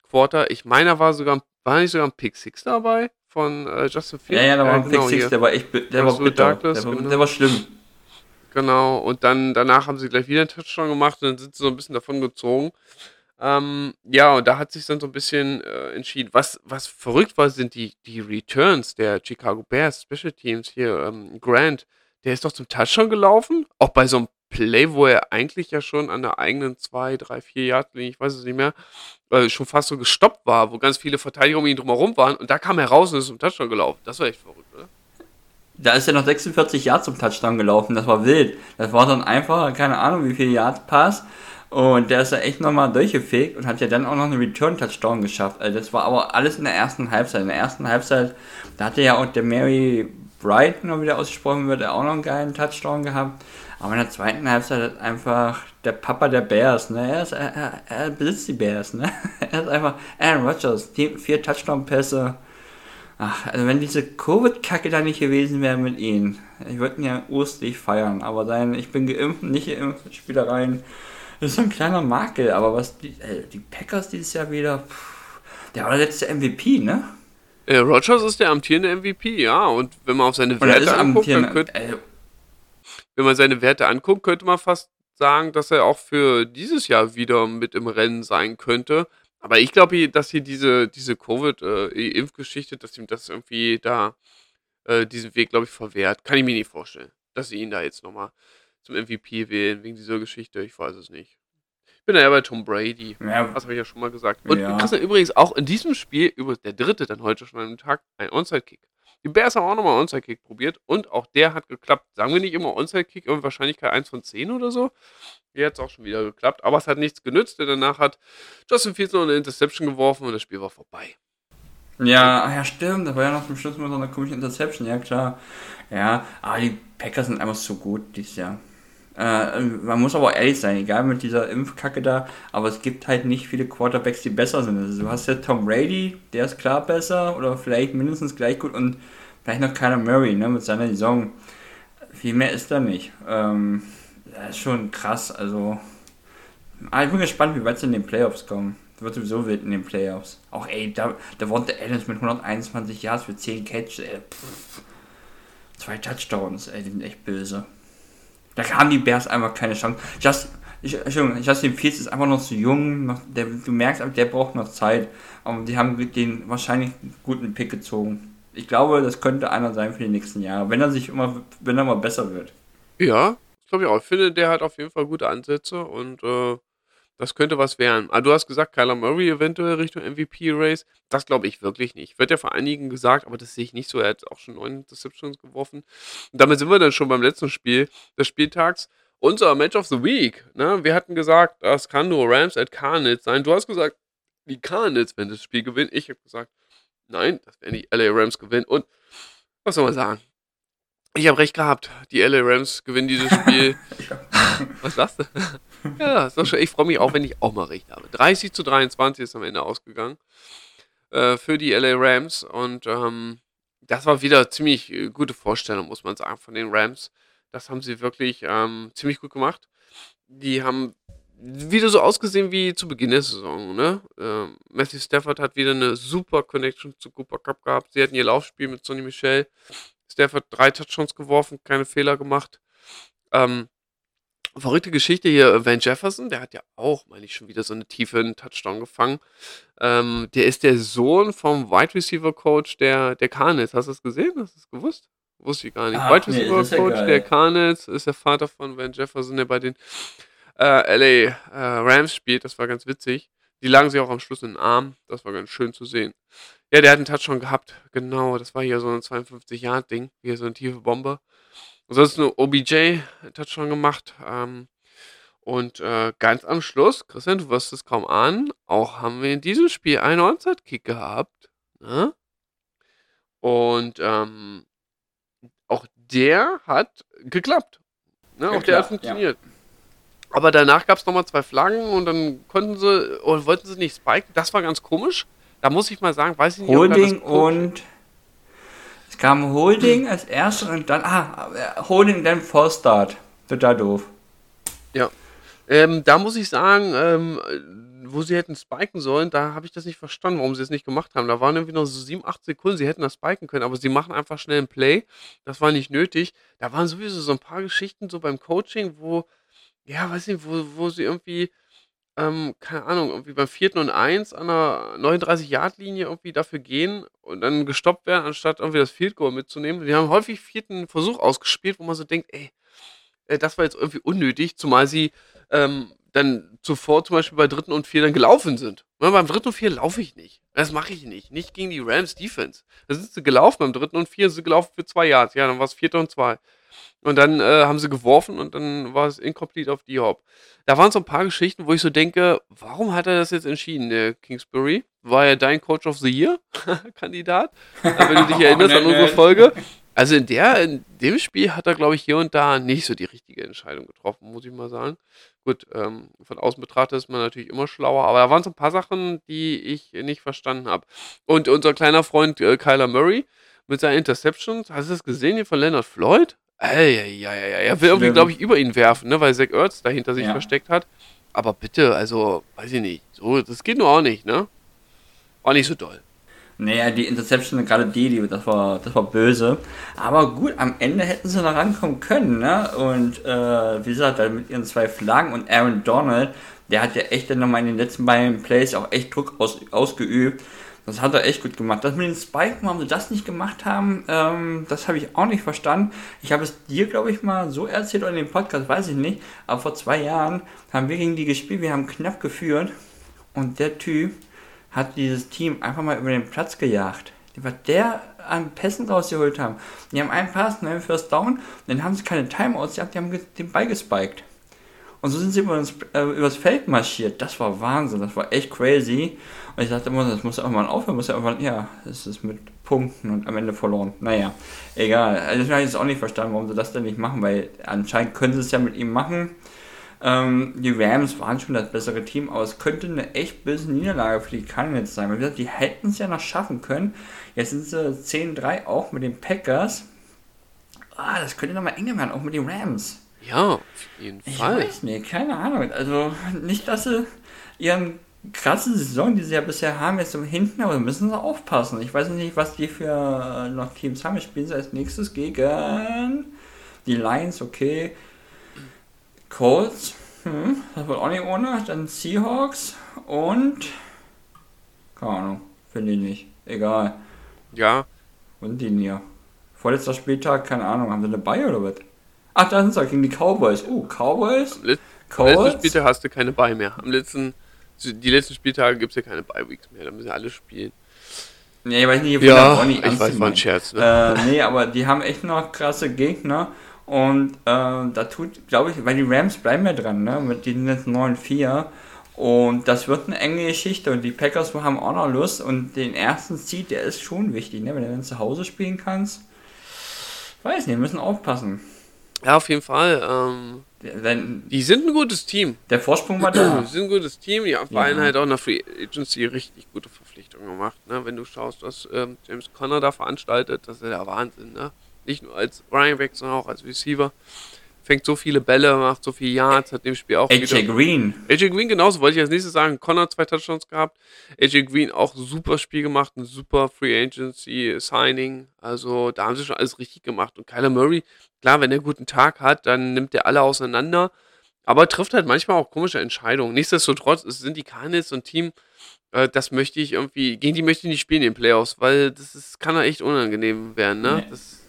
A: Quarter. Ich meine, da war sogar, war nicht sogar ein Pick Six dabei von äh, Justin
B: Fields? Ja, ja, da war ein genau, Pick Six, der war echt, der war bitter. Der, war, genau. der war schlimm.
A: Genau, und dann danach haben sie gleich wieder einen Touchdown gemacht und dann sind sie so ein bisschen davon gezogen. Ähm, ja, und da hat sich dann so ein bisschen äh, entschieden. Was, was verrückt war, sind die, die Returns der Chicago Bears Special Teams hier. Ähm, Grant, der ist doch zum Touchdown gelaufen, auch bei so einem Play, wo er eigentlich ja schon an der eigenen 2, 3, 4 Yard ich weiß es nicht mehr, äh, schon fast so gestoppt war, wo ganz viele Verteidiger um ihn drumherum waren und da kam er raus und ist zum Touchdown gelaufen. Das war echt verrückt, oder?
B: Da ist er noch 46 Yards zum Touchdown gelaufen, das war wild. Das war dann einfach, keine Ahnung, wie viel Yards Pass. Und der ist ja echt nochmal durchgefegt und hat ja dann auch noch einen Return-Touchdown geschafft. Also das war aber alles in der ersten Halbzeit. In der ersten Halbzeit, da hatte ja auch der Mary Bright noch wieder ausgesprochen wird, auch noch einen geilen Touchdown gehabt. Aber in der zweiten Halbzeit hat einfach der Papa der Bears, ne? Er, ist, er, er, er besitzt die Bears, ne? Er ist einfach Aaron Rodgers, vier Touchdown-Pässe. Ach, also wenn diese Covid-Kacke da nicht gewesen wäre mit ihm, ich würde ihn ja urstlich feiern, aber sein Ich bin geimpft, nicht geimpft, Spielereien, ist so ein kleiner Makel, aber was die, äh, die Packers dieses Jahr wieder, pff, der war der letzte MVP, ne?
A: Äh, Rogers ist der amtierende MVP, ja, und wenn man auf seine Werte anguckt, dann könnte, äh, wenn man seine Werte anguckt, könnte man fast sagen, dass er auch für dieses Jahr wieder mit im Rennen sein könnte. Aber ich glaube, dass hier diese, diese Covid-Impfgeschichte, dass ihm das irgendwie da äh, diesen Weg, glaube ich, verwehrt. Kann ich mir nicht vorstellen, dass sie ihn da jetzt nochmal zum MVP wählen, wegen dieser Geschichte. Ich weiß es nicht. Ich bin ja bei Tom Brady. Ja. Das habe ich ja schon mal gesagt. Und ja. Christian übrigens auch in diesem Spiel, über der dritte dann heute schon an dem Tag, ein Onside-Kick. Die Bears haben auch nochmal Onside-Kick probiert und auch der hat geklappt. Sagen wir nicht immer Onside-Kick, aber Wahrscheinlichkeit 1 von 10 oder so. Hier hat es auch schon wieder geklappt, aber es hat nichts genützt, denn danach hat Justin Fields noch eine Interception geworfen und das Spiel war vorbei.
B: Ja, ja, stimmt. Da war ja noch zum Schluss mal so eine komische Interception, ja klar. Ja, aber die Packers sind einfach so gut dieses Jahr. Äh, man muss aber ehrlich sein, egal mit dieser Impfkacke da, aber es gibt halt nicht viele Quarterbacks, die besser sind. Also du hast ja Tom Brady, der ist klar besser oder vielleicht mindestens gleich gut und vielleicht noch Kyler Murray, ne, mit seiner Saison. Viel mehr ist da nicht. Ähm, das ist schon krass, also. Ah, ich bin gespannt, wie weit sie in den Playoffs kommen. Das wird sowieso wild in den Playoffs. Auch ey, da, da der Adams mit 121 Yards für 10 Catches, ey, pff. Zwei Touchdowns, ey, die sind echt böse. Da haben die Bears einfach keine Chance. Just, ich, Justin Fields ist einfach noch zu jung. Noch, der, du merkst, der braucht noch Zeit. Aber die haben den wahrscheinlich einen guten Pick gezogen. Ich glaube, das könnte einer sein für die nächsten Jahre, wenn er sich immer, wenn er mal besser wird.
A: Ja, ich glaube ich auch. Ich finde, der hat auf jeden Fall gute Ansätze und äh, das könnte was werden. Aber ah, du hast gesagt, Kyler Murray eventuell Richtung MVP-Race. Das glaube ich wirklich nicht. Wird ja vor einigen gesagt, aber das sehe ich nicht so. Er hat auch schon neun Interceptions geworfen. Und damit sind wir dann schon beim letzten Spiel des Spieltags. Unser Match of the Week. Ne? Wir hatten gesagt, das kann nur Rams at Cardinals sein. Du hast gesagt, die Cardinals werden das Spiel gewinnen. Ich habe gesagt, nein, das werden die LA Rams gewinnen. Und was soll man sagen? Ich habe recht gehabt. Die LA Rams gewinnen dieses Spiel. Was sagst du? Ja, schön. Ich freue mich auch, wenn ich auch mal recht habe. 30 zu 23 ist am Ende ausgegangen äh, für die LA Rams. Und ähm, das war wieder ziemlich äh, gute Vorstellung, muss man sagen, von den Rams. Das haben sie wirklich ähm, ziemlich gut gemacht. Die haben wieder so ausgesehen wie zu Beginn der Saison. Ne? Ähm, Matthew Stafford hat wieder eine super Connection zu Cooper Cup gehabt. Sie hatten ihr Laufspiel mit Sonny Michel. Stafford drei Touchdowns geworfen, keine Fehler gemacht. Ähm, verrückte Geschichte hier, Van Jefferson, der hat ja auch, meine ich, schon wieder so eine Tiefe in Touchdown gefangen. Ähm, der ist der Sohn vom Wide Receiver Coach der, der Carnets. Hast du das gesehen? Hast du das gewusst? Wusste ich gar nicht.
B: Ah,
A: Wide
B: nee,
A: Receiver
B: ja
A: Coach
B: geil.
A: der Carnets ist der Vater von Van Jefferson, der bei den äh, LA äh, Rams spielt. Das war ganz witzig. Die lagen sich auch am Schluss in den Arm. Das war ganz schön zu sehen. Ja, der hat einen Touchdown gehabt. Genau, das war hier so ein 52-Yard-Ding. Hier so eine tiefe Bombe. Ansonsten OBJ einen Touchdown gemacht. Ähm, und äh, ganz am Schluss, Christian, du wirst es kaum ahnen, auch haben wir in diesem Spiel einen Onside-Kick gehabt. Ne? Und ähm, auch der hat geklappt. Ne? Auch der hat
B: Geklappt, ja.
A: funktioniert. Aber danach gab es nochmal zwei Flaggen und dann konnten sie, oder wollten sie nicht spiken. Das war ganz komisch. Da muss ich mal sagen, weiß ich nicht, ob
B: Holding
A: das Coach-
B: und es kam Holding als erstes und dann, ah, äh, Holding, dann False Start. Total doof.
A: Ähm, da muss ich sagen, ähm, wo sie hätten spiken sollen, da habe ich das nicht verstanden, warum sie es nicht gemacht haben. Da waren irgendwie noch so 7, 8 Sekunden, sie hätten das spiken können, aber sie machen einfach schnell ein Play. Das war nicht nötig. Da waren sowieso so ein paar Geschichten so beim Coaching, wo, ja, weiß nicht, wo, wo sie irgendwie, ähm, keine Ahnung, irgendwie beim vierten und eins an der 39-Yard-Linie irgendwie dafür gehen und dann gestoppt werden, anstatt irgendwie das Field Goal mitzunehmen. Die haben häufig vierten Versuch ausgespielt, wo man so denkt, ey, äh, das war jetzt irgendwie unnötig, zumal sie ähm, dann zuvor zum Beispiel bei dritten und vier dann gelaufen sind. Ja, beim dritten und vier laufe ich nicht. Das mache ich nicht. Nicht gegen die Rams Defense. Da sind sie gelaufen beim dritten und vier, sind sie gelaufen für zwei Yards. Ja, dann war es vierter und zwei. Und dann äh, haben sie geworfen und dann war es incomplete auf die Hop. Da waren so ein paar Geschichten, wo ich so denke, warum hat er das jetzt entschieden, der Kingsbury? War er dein Coach of the Year Kandidat? Wenn du dich erinnerst an unsere. Folge. Also in der, in dem Spiel hat er, glaube ich, hier und da nicht so die richtige Entscheidung getroffen, muss ich mal sagen. Gut, ähm, von außen betrachtet ist man natürlich immer schlauer, aber da waren so ein paar Sachen, die ich nicht verstanden habe. Und unser kleiner Freund äh, Kyler Murray mit seinen Interceptions, hast du das gesehen hier von Leonard Floyd? Ey, ja, ja, ja, er will irgendwie, glaube ich, über ihn werfen, ne, weil Zach Ertz dahinter sich
B: Ja.
A: versteckt hat. Aber bitte, also, weiß ich nicht, so, das geht nur auch nicht, ne? War nicht so doll.
B: Naja, die Interception, gerade die, die, das war, das war böse. Aber gut, am Ende hätten sie noch rankommen können, ne? Und äh, wie gesagt, dann mit ihren zwei Flaggen und Aaron Donald, der hat ja echt dann nochmal in den letzten beiden Plays auch echt Druck aus, ausgeübt. Das hat er echt gut gemacht. Das mit den Spiken, warum sie das nicht gemacht haben, ähm, das habe ich auch nicht verstanden. Ich habe es dir, glaube ich, mal so erzählt oder in dem Podcast, weiß ich nicht. Aber vor zwei Jahren haben wir gegen die gespielt, wir haben knapp geführt. Und der Typ hat dieses Team einfach mal über den Platz gejagt. Was der an Pässen rausgeholt haben. Die haben einen Pass, ne, First Down, dann haben sie keine Timeouts gehabt, die haben den Ball gespiked. Und so sind sie über das, äh, übers Feld marschiert. Das war Wahnsinn, das war echt crazy. Und ich dachte immer, das muss irgendwann aufhören, muss ja irgendwann, ja, es ist mit Punkten und am Ende verloren. Naja, egal. Also das habe ich jetzt auch nicht verstanden, warum sie das denn nicht machen, weil anscheinend können sie es ja mit ihm machen. Ähm, die Rams waren schon das bessere Team, aber es könnte eine echt böse Niederlage für die Cardinals sein. Weil wie gesagt, die hätten es ja noch schaffen können. Jetzt sind sie 10-3 auch mit den Packers. Ah, das könnte nochmal enger werden, auch mit den Rams.
A: Ja, auf jeden
B: Ich
A: Fall.
B: weiß nicht, keine Ahnung. Also nicht, dass sie ihren krassen Saison, die sie ja bisher haben, jetzt so hinten, aber müssen sie aufpassen. Ich weiß nicht, was die für noch Teams haben. Ich spielen sie als nächstes gegen die Lions, okay. Colts, hm, das wird auch nicht ohne. Dann Seahawks und keine Ahnung, finde ich nicht. Egal.
A: Ja,
B: Und die hier. Vorletzter Spieltag, keine Ahnung, haben sie eine Bay oder was? Ach, da sind sie gegen die Cowboys. Uh, Cowboys,
A: am, Let am letzten. Spieltag hast du keine Bye mehr. Am letzten, die letzten Spieltage gibt es ja keine Bye-Weeks mehr. Da müssen ja alle spielen.
B: Nee, ich weiß nicht,
A: Ja,
B: auch nicht
A: ich weiß, war ein. Scherz. Ne?
B: Äh, nee, aber die haben echt noch krasse Gegner. Und äh, da tut, glaube ich, weil die Rams bleiben ja dran, ne? Mit denen jetzt 9-4. Und das wird eine enge Geschichte. Und die Packers haben auch noch Lust. Und den ersten Seed, der ist schon wichtig, ne? Wenn du dann zu Hause spielen kannst. Weiß nicht, wir müssen aufpassen.
A: Ja, auf jeden Fall. Ähm,
B: Denn
A: die sind ein gutes Team.
B: der Vorsprung war
A: Die
B: da.
A: sind ein gutes Team. Die haben
B: Ja.
A: halt auch in der Free Agency richtig gute Verpflichtungen gemacht. Ne? Wenn du schaust, was ähm, James Conner da veranstaltet, das ist ja der Wahnsinn. Ne? Nicht nur als Running Back, sondern auch als Receiver. Fängt so viele Bälle, macht so viele Yards, hat dem Spiel auch
B: AJ Green.
A: AJ Green genauso, wollte ich als nächstes sagen. Connor zwei Touchdowns gehabt. AJ Green auch super Spiel gemacht, ein super Free Agency Signing. Also da haben sie schon alles richtig gemacht. Und Kyler Murray, klar, wenn er einen guten Tag hat, dann nimmt er alle auseinander. aber trifft halt manchmal auch komische Entscheidungen. Nichtsdestotrotz sind die Cardinals so ein Team, äh, das möchte ich irgendwie, gegen die möchte ich nicht spielen in den Playoffs, weil das ist, kann ja echt unangenehm werden, ne?
B: Nee.
A: Das,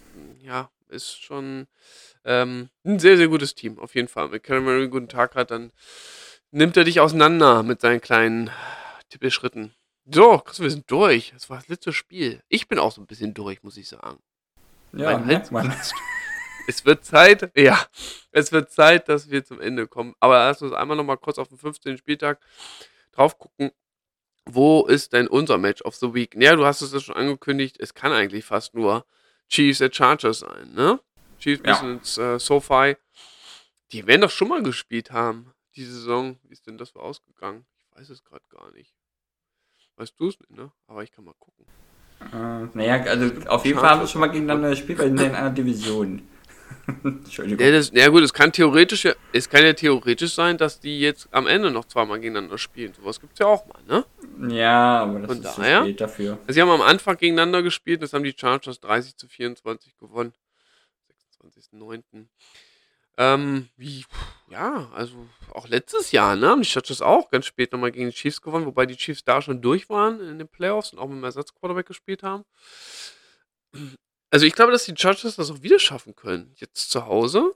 A: ja, ist schon ähm, ein sehr, sehr gutes Team, auf jeden Fall. Wenn Kyler Murray einen guten Tag hat, dann nimmt er dich auseinander mit seinen kleinen Tippelschritten. So, Chris, wir sind durch. Das war das letzte Spiel. Ich bin auch so ein bisschen durch, muss ich sagen.
B: Ja,
A: Mein Hals
B: man.
A: Es wird Zeit, ja, es wird Zeit, dass wir zum Ende kommen. Aber lass uns einmal noch mal kurz auf den 15. Spieltag drauf gucken. Wo ist denn unser Match of the Week? Ja, du hast es ja schon angekündigt, es kann eigentlich fast nur Chiefs at Chargers sein, ne? Chiefs
B: Ja.
A: müssen ins äh, SoFi. Die werden doch schon mal gespielt haben, die Saison. Wie ist denn das so ausgegangen? Ich weiß es gerade gar nicht. Weißt du es nicht, ne? Aber ich kann mal gucken.
B: Äh, naja, also auf jeden Fall haben wir schon mal gegeneinander gespielt, weil wir sind ja in einer Division. Entschuldigung.
A: Ja, das, ja gut, es kann theoretisch ja, es kann ja theoretisch sein, dass die jetzt am Ende noch zweimal gegeneinander spielen. Sowas gibt es ja auch mal, ne?
B: Ja, aber das
A: Von
B: ist
A: daher?
B: zu spät dafür.
A: Also, sie haben am Anfang gegeneinander gespielt, das haben die Chargers 30 zu 24 gewonnen. 26.09. Ähm, wie, ja, also auch letztes Jahr, ne, haben die Chargers auch ganz spät nochmal gegen die Chiefs gewonnen, wobei die Chiefs da schon durch waren in den Playoffs und auch mit dem Ersatzquarterback gespielt haben. Also ich glaube, dass die Chargers das auch wieder schaffen können. Jetzt zu Hause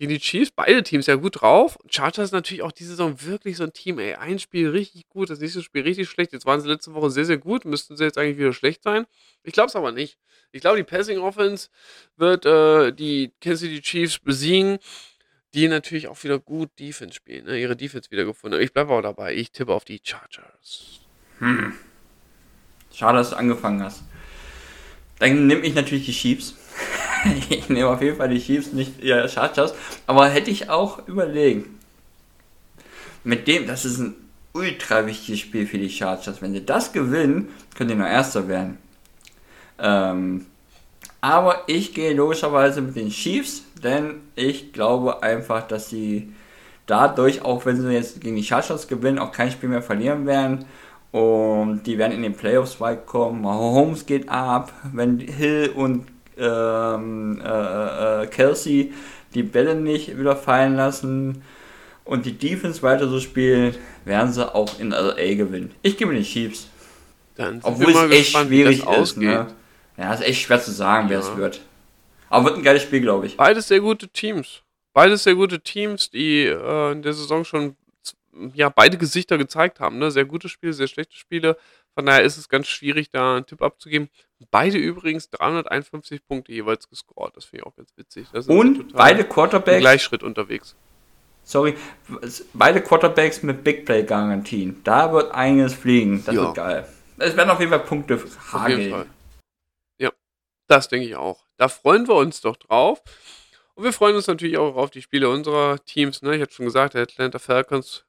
A: gegen die Chiefs, beide Teams ja gut drauf. Chargers natürlich auch diese Saison wirklich so ein Team, ey. Ein Spiel richtig gut, das nächste Spiel richtig schlecht. Jetzt waren sie letzte Woche sehr, sehr gut, müssten sie jetzt eigentlich wieder schlecht sein. Ich glaube es aber nicht. Ich glaube, die Passing Offense wird äh, die Kansas City Chiefs besiegen, die natürlich auch wieder gut Defense spielen, ne? ihre Defense wieder gefunden haben. Ich bleibe auch dabei. Ich tippe auf die Chargers.
B: Hm. Schade, dass du angefangen hast. Dann nehme ich natürlich die Chiefs. ich nehme auf jeden Fall die Chiefs, nicht ja, Chargers. Aber hätte ich auch überlegen. Mit dem, das ist ein ultra wichtiges Spiel für die Chargers. Wenn sie das gewinnen, können sie nur Erster werden. Ähm, aber ich gehe logischerweise mit den Chiefs, denn ich glaube einfach, dass sie dadurch, auch wenn sie jetzt gegen die Chargers gewinnen, auch kein Spiel mehr verlieren werden. Und die werden in den Playoffs weit kommen. Mahomes geht ab, wenn Hill und ähm, äh, äh, Kelsey die Bälle nicht wieder fallen lassen und die Defense weiter so spielen, werden sie auch in LA gewinnen. Ich gebe den Chiefs.
A: Dann
B: Obwohl es echt
A: gespannt, wie
B: schwierig ist. Ne? Ja, ist echt schwer zu sagen, wer
A: Ja.
B: es wird. Aber wird ein geiles Spiel, glaube ich.
A: Beides sehr gute Teams. Beides sehr gute Teams, die äh, in der Saison schon ja, beide Gesichter gezeigt haben. Ne? Sehr gute Spiele, sehr schlechte Spiele. Von daher ist es ganz schwierig, da einen Tipp abzugeben. Beide übrigens 351 Punkte jeweils gescored. Das finde ich auch ganz witzig.
B: Und beide Quarterbacks,
A: Gleichschritt unterwegs.
B: sorry, beide Quarterbacks mit Big Play Garantien. Da wird einiges fliegen. Das
A: Ja.
B: wird geil. Es werden auf jeden Fall Punkte
A: Auf jeden
B: hageln.
A: Fall. Ja, das denke ich auch. Da freuen wir uns doch drauf. Und wir freuen uns natürlich auch auf die Spiele unserer Teams. Ne? Ich habe schon gesagt, der Atlanta Falcons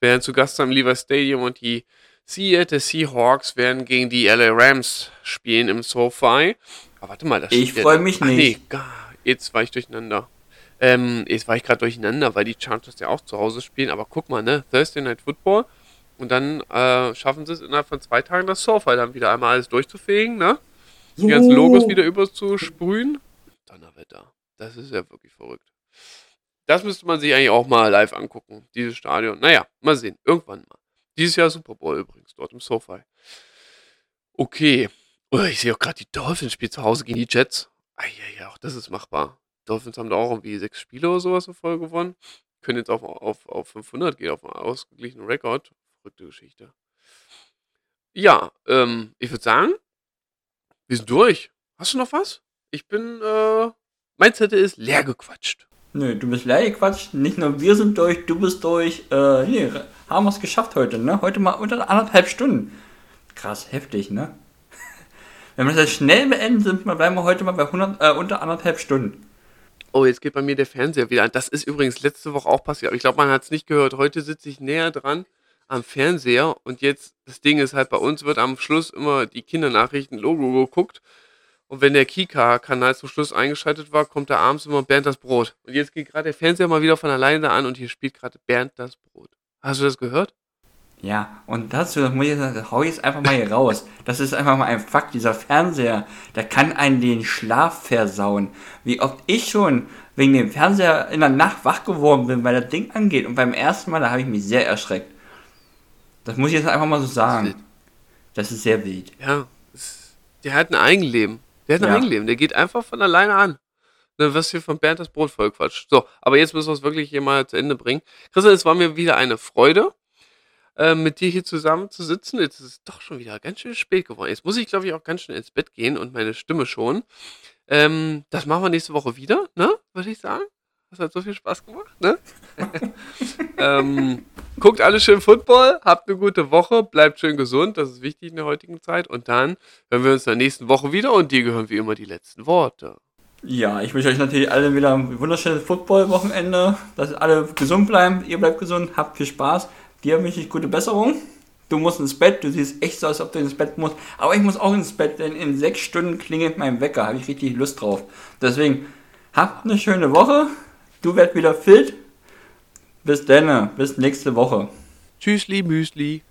A: werden zu Gast am Lever Stadium und die Seattle Seahawks werden gegen die LA Rams spielen im SoFi. Aber warte mal, das
B: Ich
A: steht ja
B: freu
A: da-
B: mich
A: Ach,
B: nicht.
A: Nee, jetzt war ich durcheinander. Ähm, jetzt war ich gerade durcheinander, weil die Chargers ja auch zu Hause spielen. Aber guck mal, ne? Thursday Night Football. Und dann äh, schaffen sie es innerhalb von zwei Tagen das SoFi dann wieder einmal alles durchzufegen, ne? Die ganzen Logos wieder überzusprühen. Donnerwetter. Das ist ja wirklich verrückt. Das müsste man sich eigentlich auch mal live angucken, dieses Stadion. Naja, mal sehen. Irgendwann mal. Dieses Jahr Super Bowl übrigens, dort im SoFi. Okay. Oh, ich sehe auch gerade, die Dolphins spielen zu Hause gegen die Jets. Ah, ja, auch das ist machbar. Dolphins haben da auch irgendwie sechs Spiele oder sowas in Folge gewonnen. Können jetzt auf, auf, auf 500 gehen, auf einen ausgeglichenen Rekord. Verrückte Geschichte. Ja, ähm, ich würde sagen, wir sind durch. Hast du noch was? Ich bin, äh, mein Zettel ist leer gequatscht.
B: Nö, du bist leer gequatscht. Nicht nur wir sind durch, du bist durch. Äh, nee, haben wir es geschafft heute, ne? Heute mal unter anderthalb Stunden. Krass, heftig, ne? Wenn wir das jetzt schnell beenden, sind wir, bleiben wir heute mal bei 100, äh, unter anderthalb Stunden.
A: Oh, jetzt geht bei mir der Fernseher wieder an. Das ist übrigens letzte Woche auch passiert. Aber ich glaube, man hat es nicht gehört. Heute sitze ich näher dran am Fernseher und jetzt, das Ding ist halt, bei uns wird am Schluss immer die Kindernachrichten-Logo geguckt. Und wenn der Kika-Kanal zum Schluss eingeschaltet war, kommt da abends immer Bernd das Brot. Und jetzt geht gerade der Fernseher mal wieder von alleine an und hier spielt gerade Bernd das Brot. Hast du das gehört?
B: Ja, und dazu das muss ich sagen, das hau ich jetzt einfach mal hier raus. Das ist einfach mal ein Fakt. Dieser Fernseher, der kann einen den Schlaf versauen. Wie oft ich schon wegen dem Fernseher in der Nacht wach geworden bin, weil das Ding angeht. Und beim ersten Mal, da habe ich mich sehr erschreckt. Das muss ich jetzt einfach mal so sagen. Das ist sehr wild.
A: Ja, es, der hat ein Eigenleben. Der hat ein
B: Ja.
A: Eigenleben. Der geht einfach von alleine an. Dann wirst du hier von Bernd das Brot vollquatscht. So, aber jetzt müssen wir es wirklich hier mal zu Ende bringen. Christian, es war mir wieder eine Freude, äh, mit dir hier zusammen zu sitzen. Jetzt ist es doch schon wieder ganz schön spät geworden. Jetzt muss ich, glaube ich, auch ganz schön ins Bett gehen und meine Stimme schon. Ähm, das machen wir nächste Woche wieder, ne? Würde ich sagen. Das hat so viel Spaß gemacht, ne? ähm, guckt alle schön Football, habt eine gute Woche, bleibt schön gesund, das ist wichtig in der heutigen Zeit. Und dann hören wir uns in der nächsten Woche wieder und dir gehören wie immer die letzten Worte.
B: Ja, ich wünsche euch natürlich alle wieder ein wunderschönes Football-Wochenende, dass alle gesund bleiben, ihr bleibt gesund, habt viel Spaß. Dir wünsche ich gute Besserung. Du musst ins Bett, du siehst echt so aus, als ob du ins Bett musst. Aber ich muss auch ins Bett, denn in sechs Stunden klingelt mein Wecker, habe ich richtig Lust drauf. Deswegen, habt eine schöne Woche. Du werd wieder fit. Bis dann, bis nächste Woche.
A: Tschüssli, Müsli.